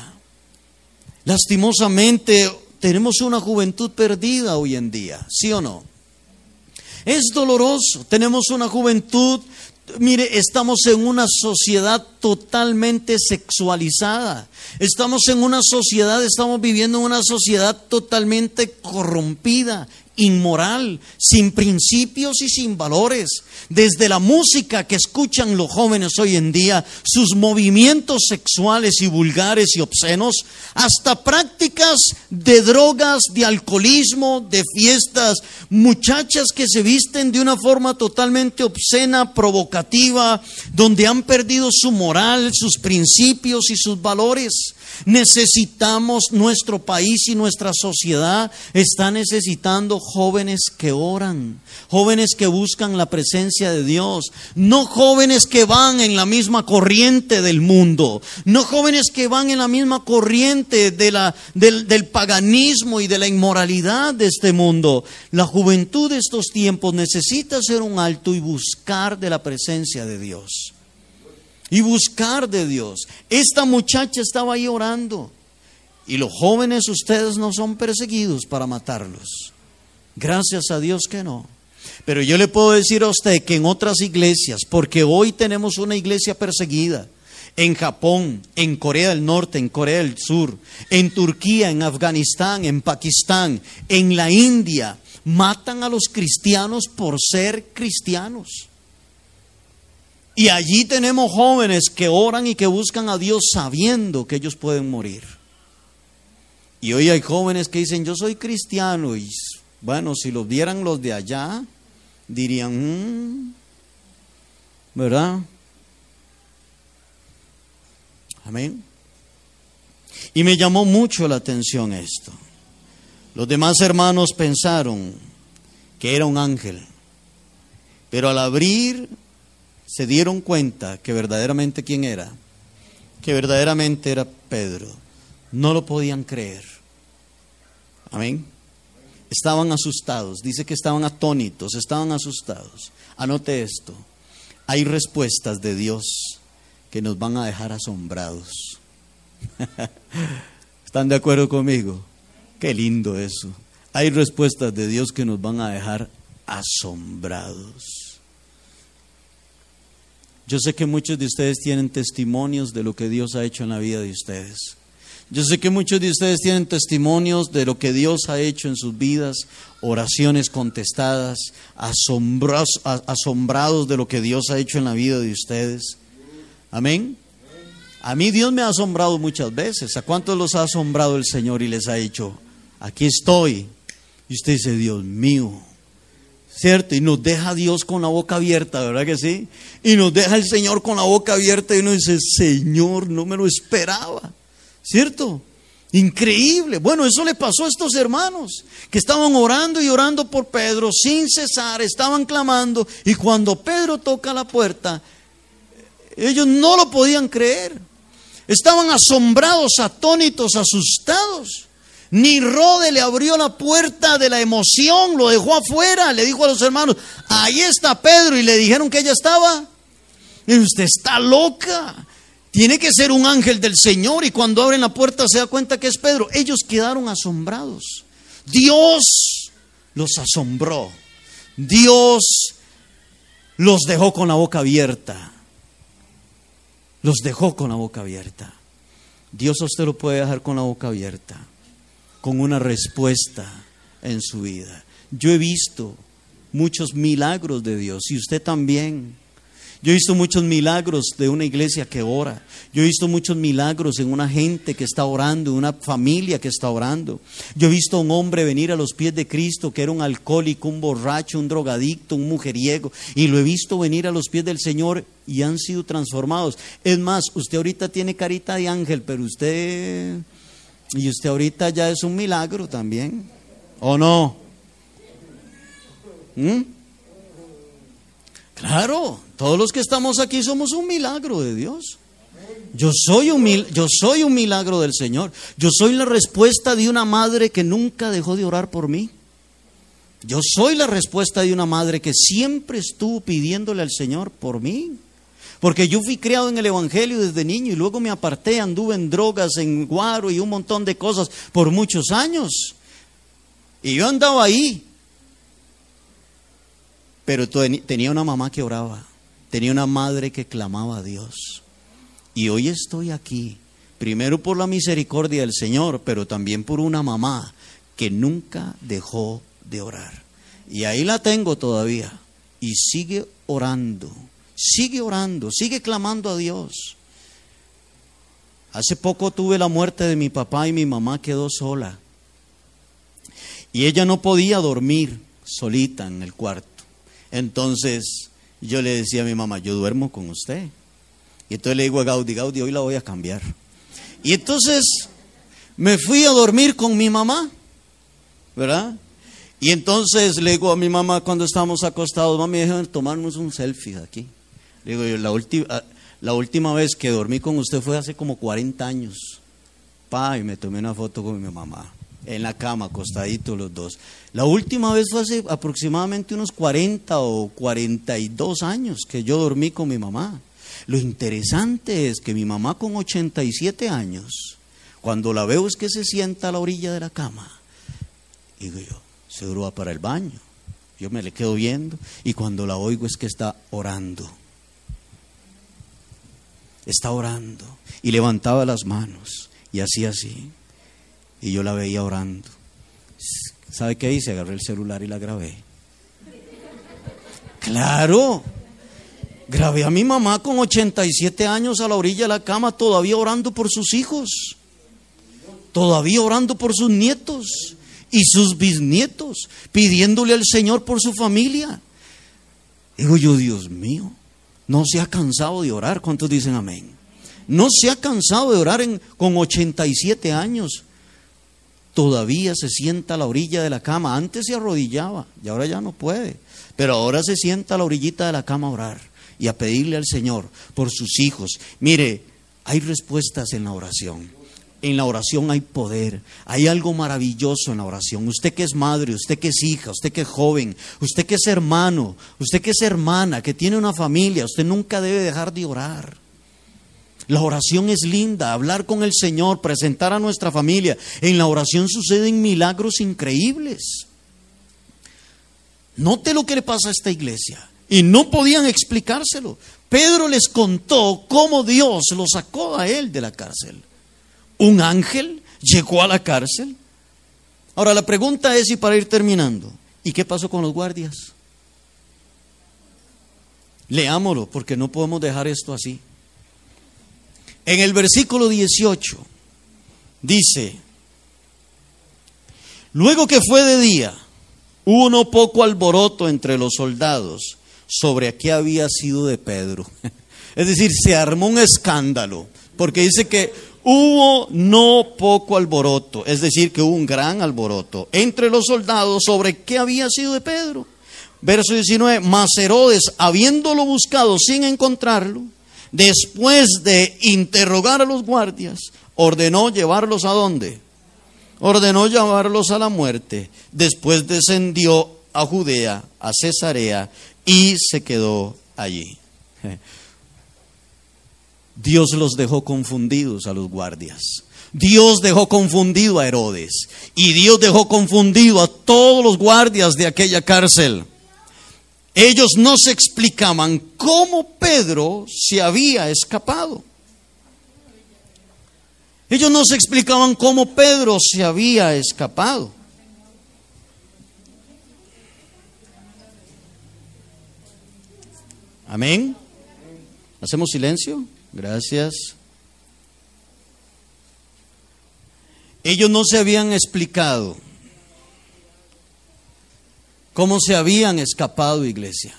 Lastimosamente tenemos una juventud perdida hoy en día, ¿sí o no? Es doloroso, tenemos una juventud Mire, estamos en una sociedad totalmente sexualizada. Estamos en una sociedad, estamos viviendo en una sociedad totalmente corrompida, inmoral, sin principios y sin valores. Desde la música que escuchan los jóvenes hoy en día, sus movimientos sexuales y vulgares y obscenos, hasta prácticas de drogas, de alcoholismo, de fiestas, muchachas que se visten de una forma totalmente obscena, provocativa, donde han perdido su moral, sus principios y sus valores. Necesitamos, nuestro país y nuestra sociedad está necesitando jóvenes que oran, jóvenes que buscan la presencia de Dios, no jóvenes que van en la misma corriente del mundo, no jóvenes que van en la misma corriente del, del paganismo y de la inmoralidad de este mundo. La juventud de estos tiempos necesita hacer un alto y buscar de la presencia de Dios y buscar de Dios. Esta muchacha estaba ahí orando. Y los jóvenes, ustedes no son perseguidos para matarlos. Gracias a Dios que no. Pero yo le puedo decir a usted que en otras iglesias, porque hoy tenemos una iglesia perseguida, en Japón, en Corea del Norte, en Corea del Sur, en Turquía, en Afganistán, en Pakistán, en la India, matan a los cristianos por ser cristianos. Y allí tenemos jóvenes que oran y que buscan a Dios sabiendo que ellos pueden morir. Y hoy hay jóvenes que dicen, yo soy cristiano. Y bueno, si los vieran los de allá, dirían, mm, ¿verdad? Amén. Y me llamó mucho la atención esto. Los demás hermanos pensaron que era un ángel. Pero al abrir se dieron cuenta que verdaderamente quién era, que verdaderamente era Pedro. No lo podían creer. Amén. Estaban asustados, dice que estaban atónitos, estaban asustados. Anote esto, hay respuestas de Dios que nos van a dejar asombrados. *laughs* ¿Están de acuerdo conmigo? Qué lindo eso. Hay respuestas de Dios que nos van a dejar asombrados. Yo sé que muchos de ustedes tienen testimonios de lo que Dios ha hecho en la vida de ustedes. Yo sé que muchos de ustedes tienen testimonios de lo que Dios ha hecho en sus vidas, oraciones contestadas, asombrados, asombrados de lo que Dios ha hecho en la vida de ustedes. Amén. A mí Dios me ha asombrado muchas veces. ¿A cuántos los ha asombrado el Señor y les ha dicho, aquí estoy? Y usted dice, Dios mío, ¿cierto? Y nos deja Dios con la boca abierta, ¿verdad que sí? Y nos deja el Señor con la boca abierta y uno dice, Señor, no me lo esperaba, ¿cierto? Increíble. Bueno, eso le pasó a estos hermanos que estaban orando y orando por Pedro sin cesar, estaban clamando y cuando Pedro toca la puerta, ellos no lo podían creer. Estaban asombrados, atónitos, asustados. Ni Rode le abrió la puerta de la emoción, lo dejó afuera, le dijo a los hermanos, ahí está Pedro, y le dijeron que ella estaba. Usted está loca, tiene que ser un ángel del Señor, y cuando abren la puerta se da cuenta que es Pedro. Ellos quedaron asombrados. Dios los asombró. Dios los dejó con la boca abierta. Los dejó con la boca abierta. Dios a usted lo puede dejar con la boca abierta con una respuesta en su vida. Yo he visto muchos milagros de Dios y usted también. Yo he visto muchos milagros de una iglesia que ora. Yo he visto muchos milagros en una gente que está orando, en una familia que está orando. Yo he visto a un hombre venir a los pies de Cristo que era un alcohólico, un borracho, un drogadicto, un mujeriego. Y lo he visto venir a los pies del Señor y han sido transformados. Es más, usted ahorita tiene carita de ángel, pero usted y usted ahorita ya es un milagro también, ¿o no? ¿Mm? Claro, todos los que estamos aquí somos un milagro de Dios. Yo soy, un, yo soy un milagro del Señor. Yo soy la respuesta de una madre que nunca dejó de orar por mí. Yo soy la respuesta de una madre que siempre estuvo pidiéndole al Señor por mí. Porque yo fui criado en el Evangelio desde niño y luego me aparté, anduve en drogas, en guaro y un montón de cosas por muchos años. Y yo andaba ahí. Pero tenía una mamá que oraba, tenía una madre que clamaba a Dios. Y hoy estoy aquí, primero por la misericordia del Señor, pero también por una mamá que nunca dejó de orar. Y ahí la tengo todavía. Y sigue orando, sigue orando, sigue clamando a Dios. Hace poco tuve la muerte de mi papá y mi mamá quedó sola. Y ella no podía dormir solita en el cuarto. Entonces yo le decía a mi mamá, yo duermo con usted. Y entonces le digo a Gaudi, Gaudi, hoy la voy a cambiar. Y entonces me fui a dormir con mi mamá, ¿verdad? Y entonces le digo a mi mamá cuando estábamos acostados, mami, déjame tomarnos un selfie aquí. Le digo, la, última, ah, la última vez que dormí con usted fue hace como 40 años. Pa, y me tomé una foto con mi mamá, en la cama, acostaditos los dos. La última vez fue hace aproximadamente unos 40 o 42 años que yo dormí con mi mamá. Lo interesante es que mi mamá con 87 años, cuando la veo es que se sienta a la orilla de la cama. Digo yo, seguro va para el baño. Yo me le quedo viendo y cuando la oigo es que está orando. Está orando y levantaba las manos y hacía así. Y yo la veía orando. ¿Sabe qué hice? Agarré el celular y la grabé. Claro. Grabé a mi mamá con 87 años a la orilla de la cama, todavía orando por sus hijos. Todavía orando por sus nietos y sus bisnietos, pidiéndole al Señor por su familia. Digo yo, Dios mío, no se ha cansado de orar. ¿Cuántos dicen amén? No se ha cansado de orar en, con 87 años. Todavía se sienta a la orilla de la cama. Antes se arrodillaba y ahora ya no puede. Pero ahora se sienta a la orillita de la cama a orar y a pedirle al Señor por sus hijos. Mire, hay respuestas en la oración. En la oración hay poder, hay algo maravilloso en la oración. Usted que es madre, usted que es hija, usted que es joven, usted que es hermano, usted que es hermana, que tiene una familia, usted nunca debe dejar de orar. La oración es linda, hablar con el Señor, presentar a nuestra familia. En la oración suceden milagros increíbles. Note lo que le pasa a esta iglesia. Y no podían explicárselo. Pedro les contó cómo Dios lo sacó a él de la cárcel un ángel llegó a la cárcel. Ahora la pregunta es, y para ir terminando, ¿y qué pasó con los guardias? Leámoslo, porque no podemos dejar esto así. En el versículo 18 dice, luego que fue de día, hubo poco alboroto entre los soldados sobre a qué había sido de Pedro. *laughs* Es decir, se armó un escándalo, porque dice que Hubo no poco alboroto, es decir, que hubo un gran alboroto entre los soldados sobre qué había sido de Pedro. Verso 19, mas Herodes, habiéndolo buscado sin encontrarlo, después de interrogar a los guardias, ordenó llevarlos a dónde? Ordenó llevarlos a la muerte. Después descendió a Judea, a Cesarea, y se quedó allí. Dios los dejó confundidos a los guardias. Dios dejó confundido a Herodes. Y Dios dejó confundido a todos los guardias de aquella cárcel. Ellos no se explicaban cómo Pedro se había escapado. Ellos no se explicaban cómo Pedro se había escapado. Amén. ¿Hacemos silencio? Gracias. Ellos no se habían explicado cómo se habían escapado, iglesia.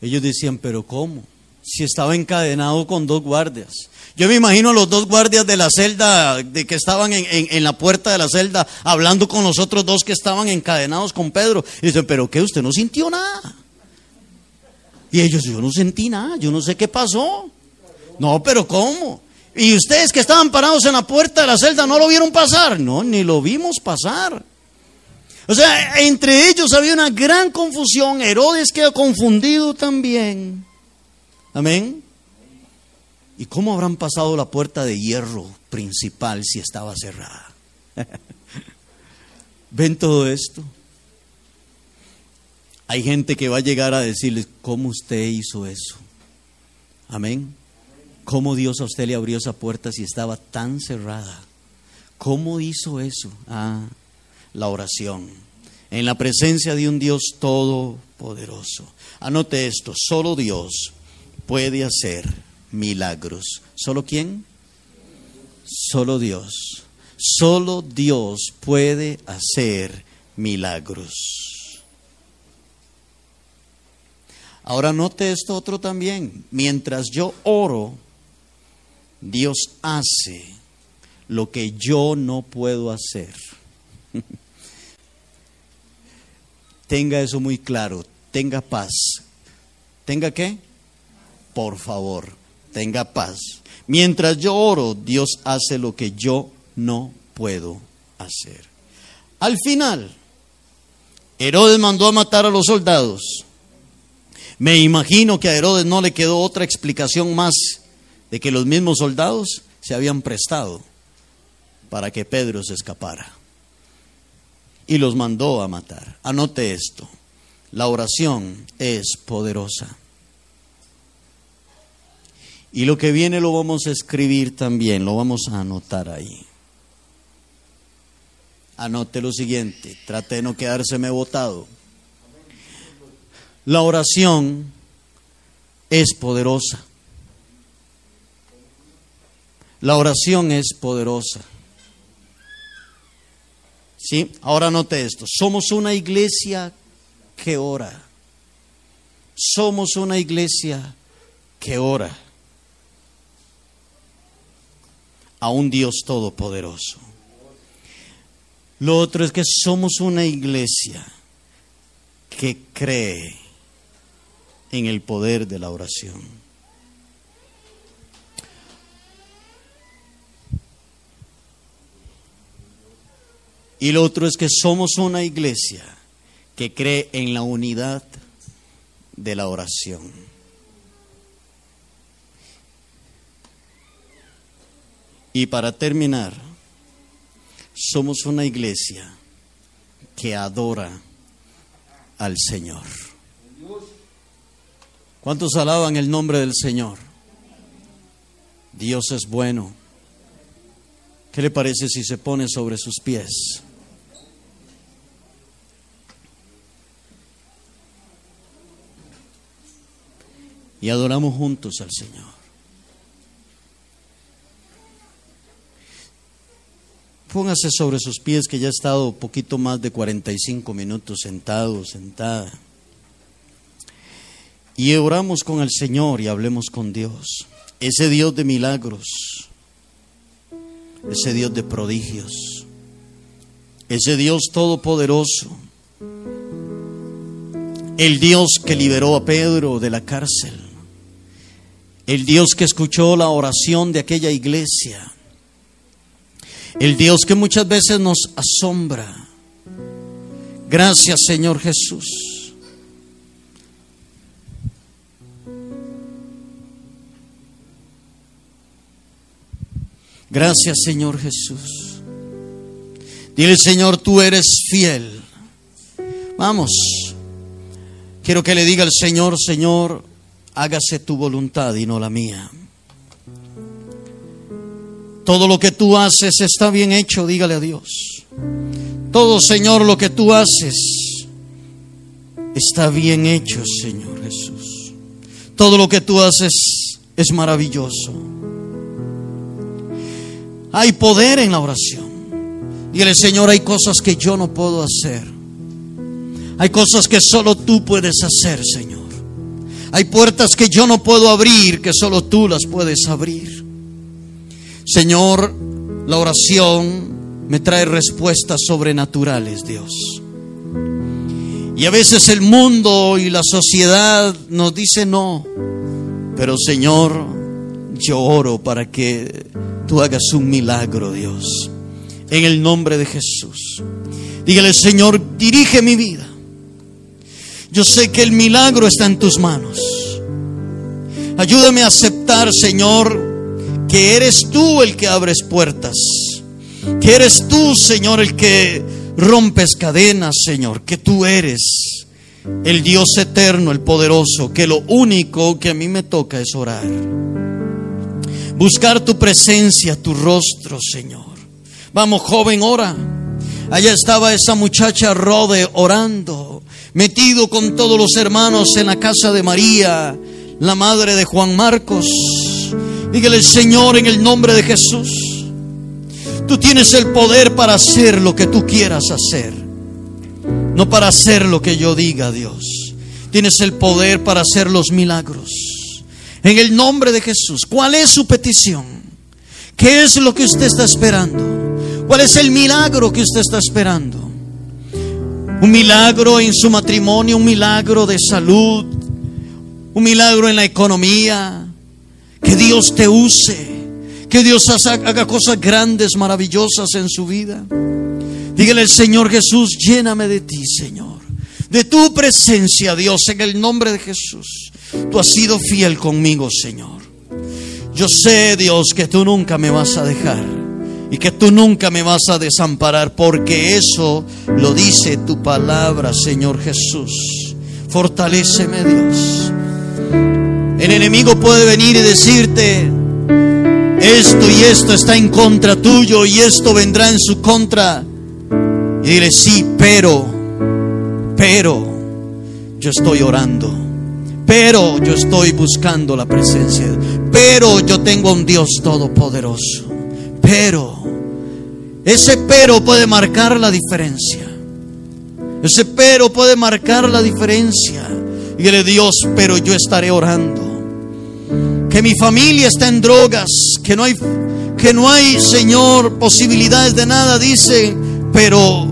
Ellos decían, pero ¿cómo? Si estaba encadenado con dos guardias. Yo me imagino los dos guardias de la celda, de que estaban en, en, la puerta de la celda, hablando con los otros dos que estaban encadenados con Pedro. Y dicen, pero ¿qué? Usted no sintió nada. Y ellos, yo no sentí nada, yo no sé qué pasó. No, pero ¿cómo? ¿Y ustedes que estaban parados en la puerta de la celda no lo vieron pasar? No, ni lo vimos pasar. O sea, entre ellos había una gran confusión. Herodes queda confundido también. Amén. ¿Y cómo habrán pasado la puerta de hierro principal si estaba cerrada? *laughs* ¿Ven todo esto? Hay gente que va a llegar a decirles, ¿cómo usted hizo eso? Amén. ¿Cómo Dios a usted le abrió esa puerta si estaba tan cerrada? ¿Cómo hizo eso? Ah, la oración. En la presencia de un Dios todopoderoso. Anote esto, solo Dios puede hacer milagros. ¿Solo quién? Solo Dios. Solo Dios puede hacer milagros. Ahora note esto otro también. Mientras yo oro, Dios hace lo que yo no puedo hacer. *laughs* tenga eso muy claro, tenga paz. ¿Tenga qué? Por favor, tenga paz. Mientras yo oro, Dios hace lo que yo no puedo hacer. Al final, Herodes mandó a matar a los soldados. Me imagino que a Herodes no le quedó otra explicación más de que los mismos soldados se habían prestado para que Pedro se escapara. Y los mandó a matar. Anote esto, la oración es poderosa. Y lo que viene lo vamos a escribir también, lo vamos a anotar ahí. Anote lo siguiente, trate de no quedárseme votado. La oración es poderosa. La oración es poderosa. ¿Sí? Ahora note esto. Somos una iglesia que ora. Somos una iglesia que ora a un Dios todopoderoso. Lo otro es que somos una iglesia que cree en el poder de la oración. Y lo otro es que somos una iglesia que cree en la unidad de la oración. Y para terminar, somos una iglesia que adora al Señor. ¿Cuántos alaban el nombre del Señor? Dios es bueno. ¿Qué le parece si se pone sobre sus pies? Y adoramos juntos al Señor. Póngase sobre sus pies que ya ha estado poquito más de 45 minutos sentado, sentada. Y oramos con el Señor y hablemos con Dios. Ese Dios de milagros, ese Dios de prodigios, ese Dios todopoderoso, el Dios que liberó a Pedro de la cárcel, el Dios que escuchó la oración de aquella iglesia el Dios que muchas veces nos asombra. Gracias Señor Jesús. Gracias Señor Jesús. Dile Señor, tú eres fiel. Vamos. Quiero que le diga al Señor, Señor, hágase tu voluntad y no la mía. Todo lo que tú haces está bien hecho, dígale a Dios. Todo, Señor, lo que tú haces está bien hecho, Señor Jesús. Todo lo que tú haces es maravilloso. Hay poder en la oración. Dígale, Señor, hay cosas que yo no puedo hacer. Hay cosas que solo tú puedes hacer, Señor. Hay puertas que yo no puedo abrir, que solo tú las puedes abrir. Señor, la oración me trae respuestas sobrenaturales, Dios. Y a veces el mundo y la sociedad nos dice no, pero Señor, yo oro para que tú hagas un milagro, Dios, en el nombre de Jesús. Dígale, Señor, dirige mi vida. Yo sé que el milagro está en tus manos. Ayúdame a aceptar, Señor, que eres tú el que abres puertas. Que eres tú, Señor, el que rompes cadenas, Señor. Que tú eres el Dios eterno, el poderoso. Que lo único que a mí me toca es orar. Buscar tu presencia, tu rostro, Señor. Vamos, joven, ora. Allá estaba esa muchacha Rode orando, metido con todos los hermanos en la casa de María, la madre de Juan Marcos. Dígale, Señor, en el nombre de Jesús, tú tienes el poder para hacer lo que tú quieras hacer, no para hacer lo que yo diga, Dios. Tienes el poder para hacer los milagros. En el nombre de Jesús, ¿cuál es su petición? ¿Qué es lo que usted está esperando? ¿Cuál es el milagro que usted está esperando? Un milagro en su matrimonio, un milagro de salud, un milagro en la economía. Que Dios te use, que Dios haga cosas grandes, maravillosas en su vida. Dígale al Señor Jesús, lléname de ti, Señor. De tu presencia, Dios, en el nombre de Jesús. Tú has sido fiel conmigo, Señor. Yo sé, Dios, que tú nunca me vas a dejar y que tú nunca me vas a desamparar, porque eso lo dice tu palabra, Señor Jesús. Fortaléceme, Dios. El enemigo puede venir y decirte, esto y esto está en contra tuyo y esto vendrá en su contra. Y dile, sí, pero, pero, yo estoy orando. Pero yo estoy buscando la presencia. Pero yo tengo un Dios todopoderoso. Pero ese pero puede marcar la diferencia. Ese pero puede marcar la diferencia. Y le Dios, pero yo estaré orando. Que mi familia está en drogas, que no hay que no hay, Señor, posibilidades de nada, dice, pero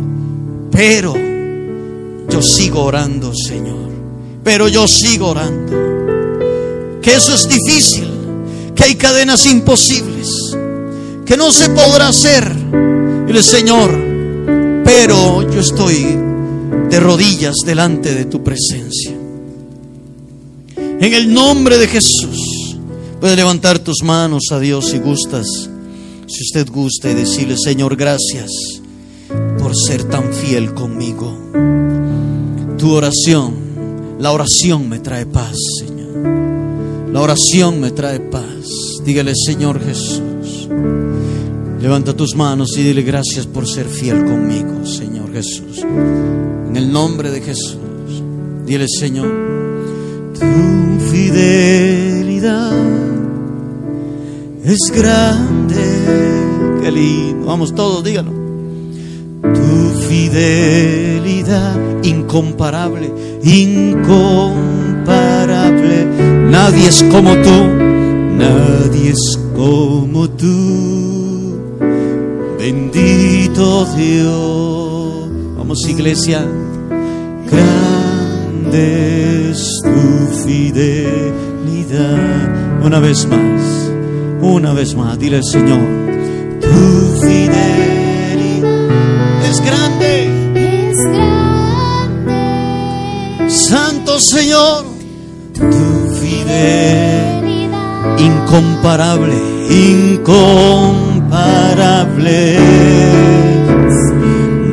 pero yo sigo orando, Señor. Pero yo sigo orando. Que eso es difícil, que hay cadenas imposibles, que no se podrá hacer Dile, Señor, pero yo estoy de rodillas delante de tu presencia. En el nombre de Jesús, puedes levantar tus manos a Dios si gustas. Si usted gusta y decirle, Señor, gracias por ser tan fiel conmigo. Tu oración, la oración me trae paz, Señor. La oración me trae paz. Dígale, Señor Jesús. Levanta tus manos y dile gracias por ser fiel conmigo, Señor Jesús. En el nombre de Jesús, dile Señor, tu fidelidad es grande. Qué lindo. Vamos todos, díganlo. Tu fidelidad incomparable, incomparable. Nadie es como tú, nadie es como tú. Bendito Dios. Vamos iglesia. Grande es tu fidelidad. Una vez más. Una vez más. Dile al Señor. Tu fidelidad es grande. Es grande. Santo Señor. Tu fidelidad incomparable. Incomparable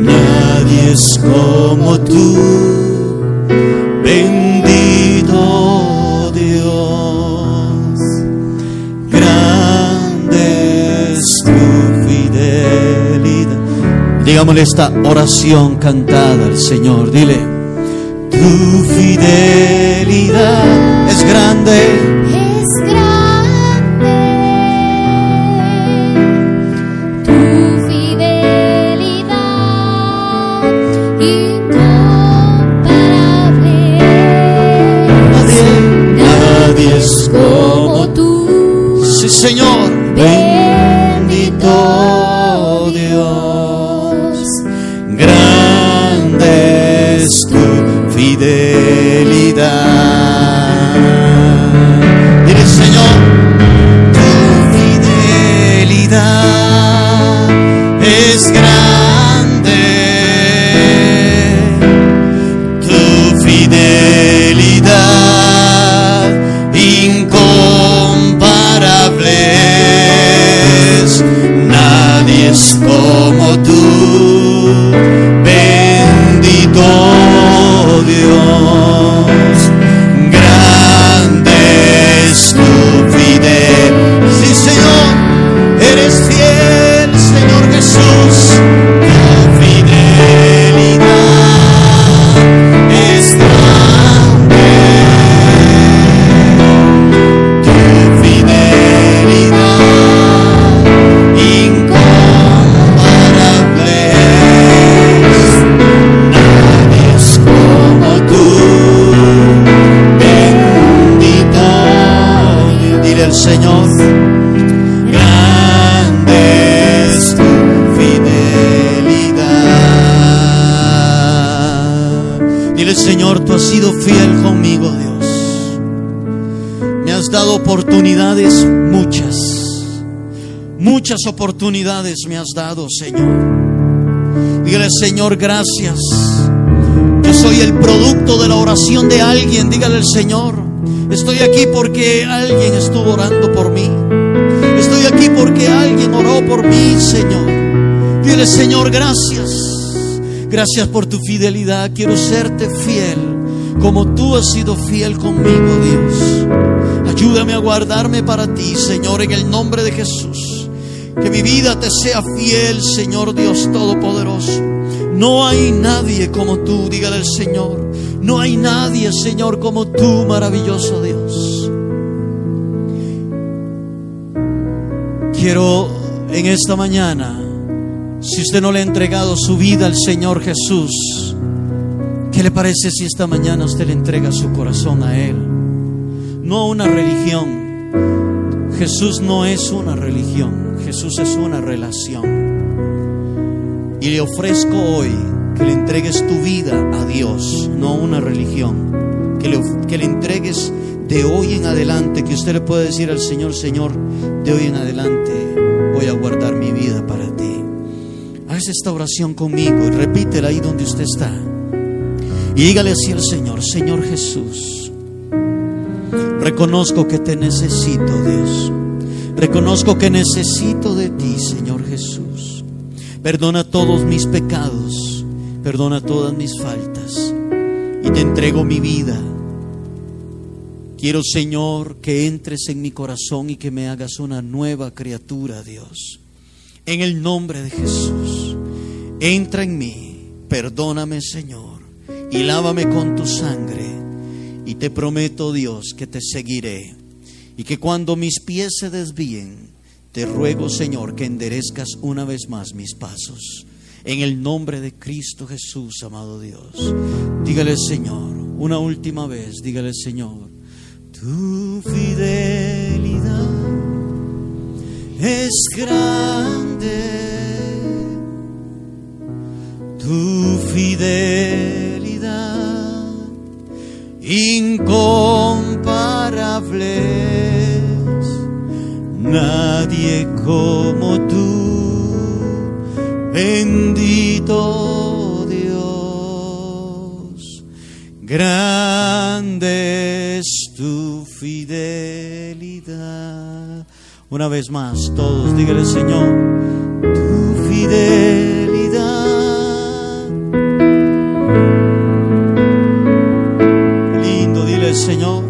Nadie es como tú, Digámosle esta oración cantada al Señor. Dile, tu fidelidad es grande me has dado, Señor. Dígale, Señor, gracias. Yo soy el producto de la oración de alguien. Dígale al Señor. Estoy aquí porque alguien estuvo orando por mí. Estoy aquí porque alguien oró por mí, Señor. Dile, Señor, gracias. Gracias por tu fidelidad. Quiero serte fiel como tú has sido fiel conmigo, Dios. Ayúdame a guardarme para ti, Señor, en el nombre de Jesús. Que mi vida te sea fiel, Señor Dios Todopoderoso. No hay nadie como tú, dígale al Señor. No hay nadie, Señor, como tú, maravilloso Dios. Quiero en esta mañana si usted no le ha entregado su vida al Señor Jesús, ¿qué le parece si esta mañana usted le entrega su corazón a Él? No a una religión. Jesús no es una religión, Jesús es una relación. Y le ofrezco hoy que le entregues tu vida a Dios, no a una religión. Que le, que le entregues de hoy en adelante, que usted le pueda decir al Señor, Señor, de hoy en adelante voy a guardar mi vida para ti. Haz esta oración conmigo y repítela ahí donde usted está. Y dígale así al Señor, Señor Jesús, reconozco que te necesito, Dios. Reconozco que necesito de ti, Señor Jesús. Perdona todos mis pecados, perdona todas mis faltas y te entrego mi vida. Quiero, Señor, que entres en mi corazón y que me hagas una nueva criatura, Dios. En el nombre de Jesús, entra en mí, perdóname Señor, y lávame con tu sangre. Y te prometo, Dios, que te seguiré. Y que cuando mis pies se desvíen, te ruego, Señor, que enderezcas una vez más mis pasos. En el nombre de Cristo Jesús, amado Dios. Dígale, Señor, una última vez, dígale, Señor, tu fidelidad es grande, tu fidelidad nadie como tú, bendito Dios, grande es tu fidelidad. Una vez más, todos, dígale Señor, tu fidelidad. Lindo, dile Señor,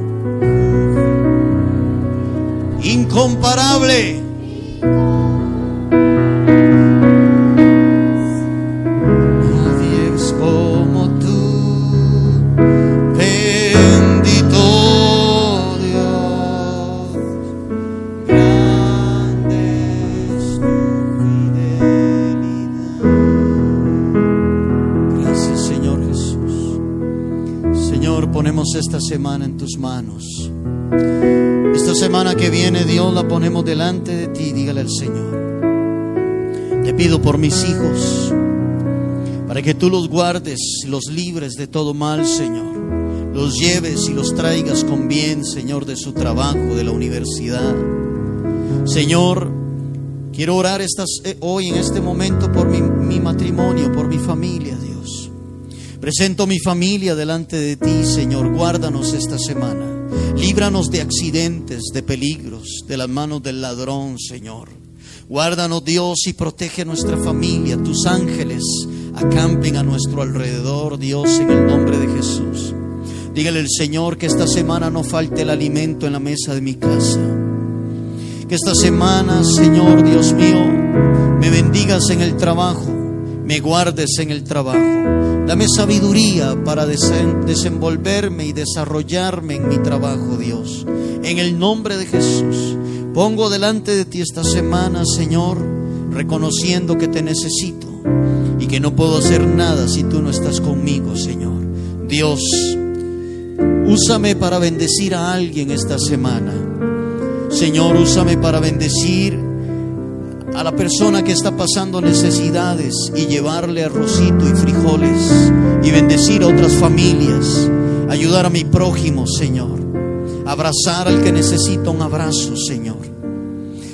ponemos esta semana en tus manos. Semana que viene, Dios, la ponemos delante de ti. Dígale al Señor. Te pido por mis hijos, para que tú los guardes, los libres de todo mal, Señor. Los lleves y los traigas con bien, Señor, de su trabajo, de la universidad. Señor, quiero orar eh, hoy en este momento por mi, mi matrimonio, por mi familia, Dios. Presento mi familia delante de ti, Señor. Guárdanos esta semana. Líbranos de accidentes, de peligros, de las manos del ladrón, Señor. Guárdanos, Dios, y protege nuestra familia. Tus ángeles acampen a nuestro alrededor, Dios, en el nombre de Jesús. Dígale al Señor que esta semana no falte el alimento en la mesa de mi casa. Que esta semana, Señor Dios mío, me bendigas en el trabajo, me guardes en el trabajo. Dame sabiduría para desen- desenvolverme y desarrollarme en mi trabajo, Dios. En el nombre de Jesús, pongo delante de ti esta semana, Señor, reconociendo que te necesito y que no puedo hacer nada si tú no estás conmigo, Señor. Dios, úsame para bendecir a alguien esta semana. Señor, úsame para bendecir a la persona que está pasando necesidades y llevarle arrocito y frijoles y bendecir a otras familias ayudar a mi prójimo, Señor, abrazar al que necesita un abrazo, Señor.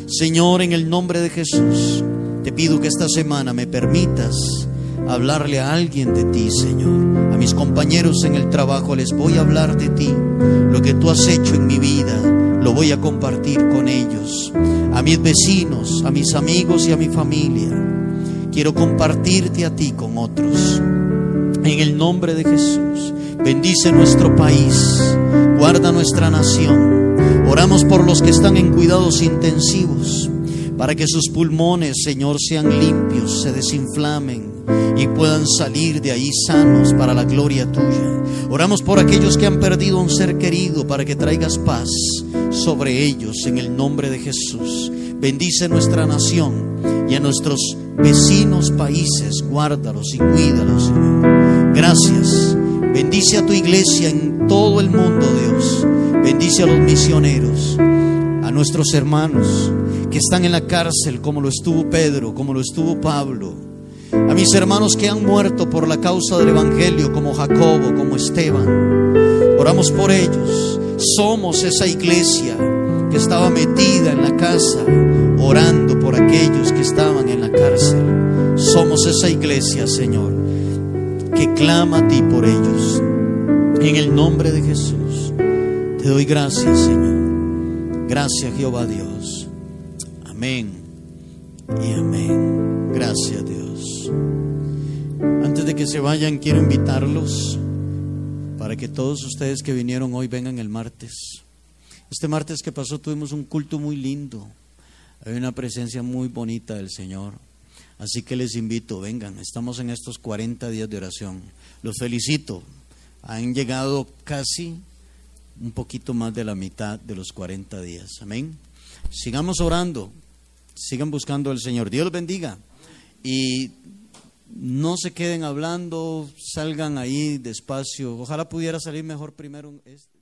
Señor, en el nombre de Jesús, te pido que esta semana me permitas hablarle a alguien de ti, Señor. A mis compañeros en el trabajo les voy a hablar de ti. Lo que tú has hecho en mi vida, lo voy a compartir con ellos. A mis vecinos, a mis amigos y a mi familia. Quiero compartirte a ti con otros. En el nombre de Jesús, bendice nuestro país, guarda nuestra nación. Oramos por los que están en cuidados intensivos, para que sus pulmones, Señor, sean limpios, se desinflamen y puedan salir de ahí sanos para la gloria tuya. Oramos por aquellos que han perdido un ser querido para que traigas paz sobre ellos en el nombre de Jesús. Bendice nuestra nación y a nuestros vecinos países, guárdalos y cuídalos, Señor. Gracias. Bendice a tu iglesia en todo el mundo, Dios. Bendice a los misioneros, a nuestros hermanos que están en la cárcel, como lo estuvo Pedro, como lo estuvo Pablo a mis hermanos que han muerto por la causa del Evangelio, como Jacobo, como Esteban. Oramos por ellos. Somos esa iglesia que estaba metida en la casa, orando por aquellos que estaban en la cárcel. Somos esa iglesia, Señor, que clama a ti por ellos. En el nombre de Jesús, te doy gracias, Señor. Gracias, Jehová Dios. Amén y amén. Gracias, Dios. Antes de que se vayan, quiero invitarlos para que todos ustedes que vinieron hoy vengan el martes. Este martes que pasó tuvimos un culto muy lindo. Hay una presencia muy bonita del Señor. Así que les invito, vengan, estamos en estos 40 días de oración. Los felicito. Han llegado casi un poquito más de la mitad de los 40 días. Amén. Sigamos orando. Sigan buscando al Señor. Dios los bendiga. Y no se queden hablando, salgan ahí despacio. Ojalá pudiera salir mejor primero este.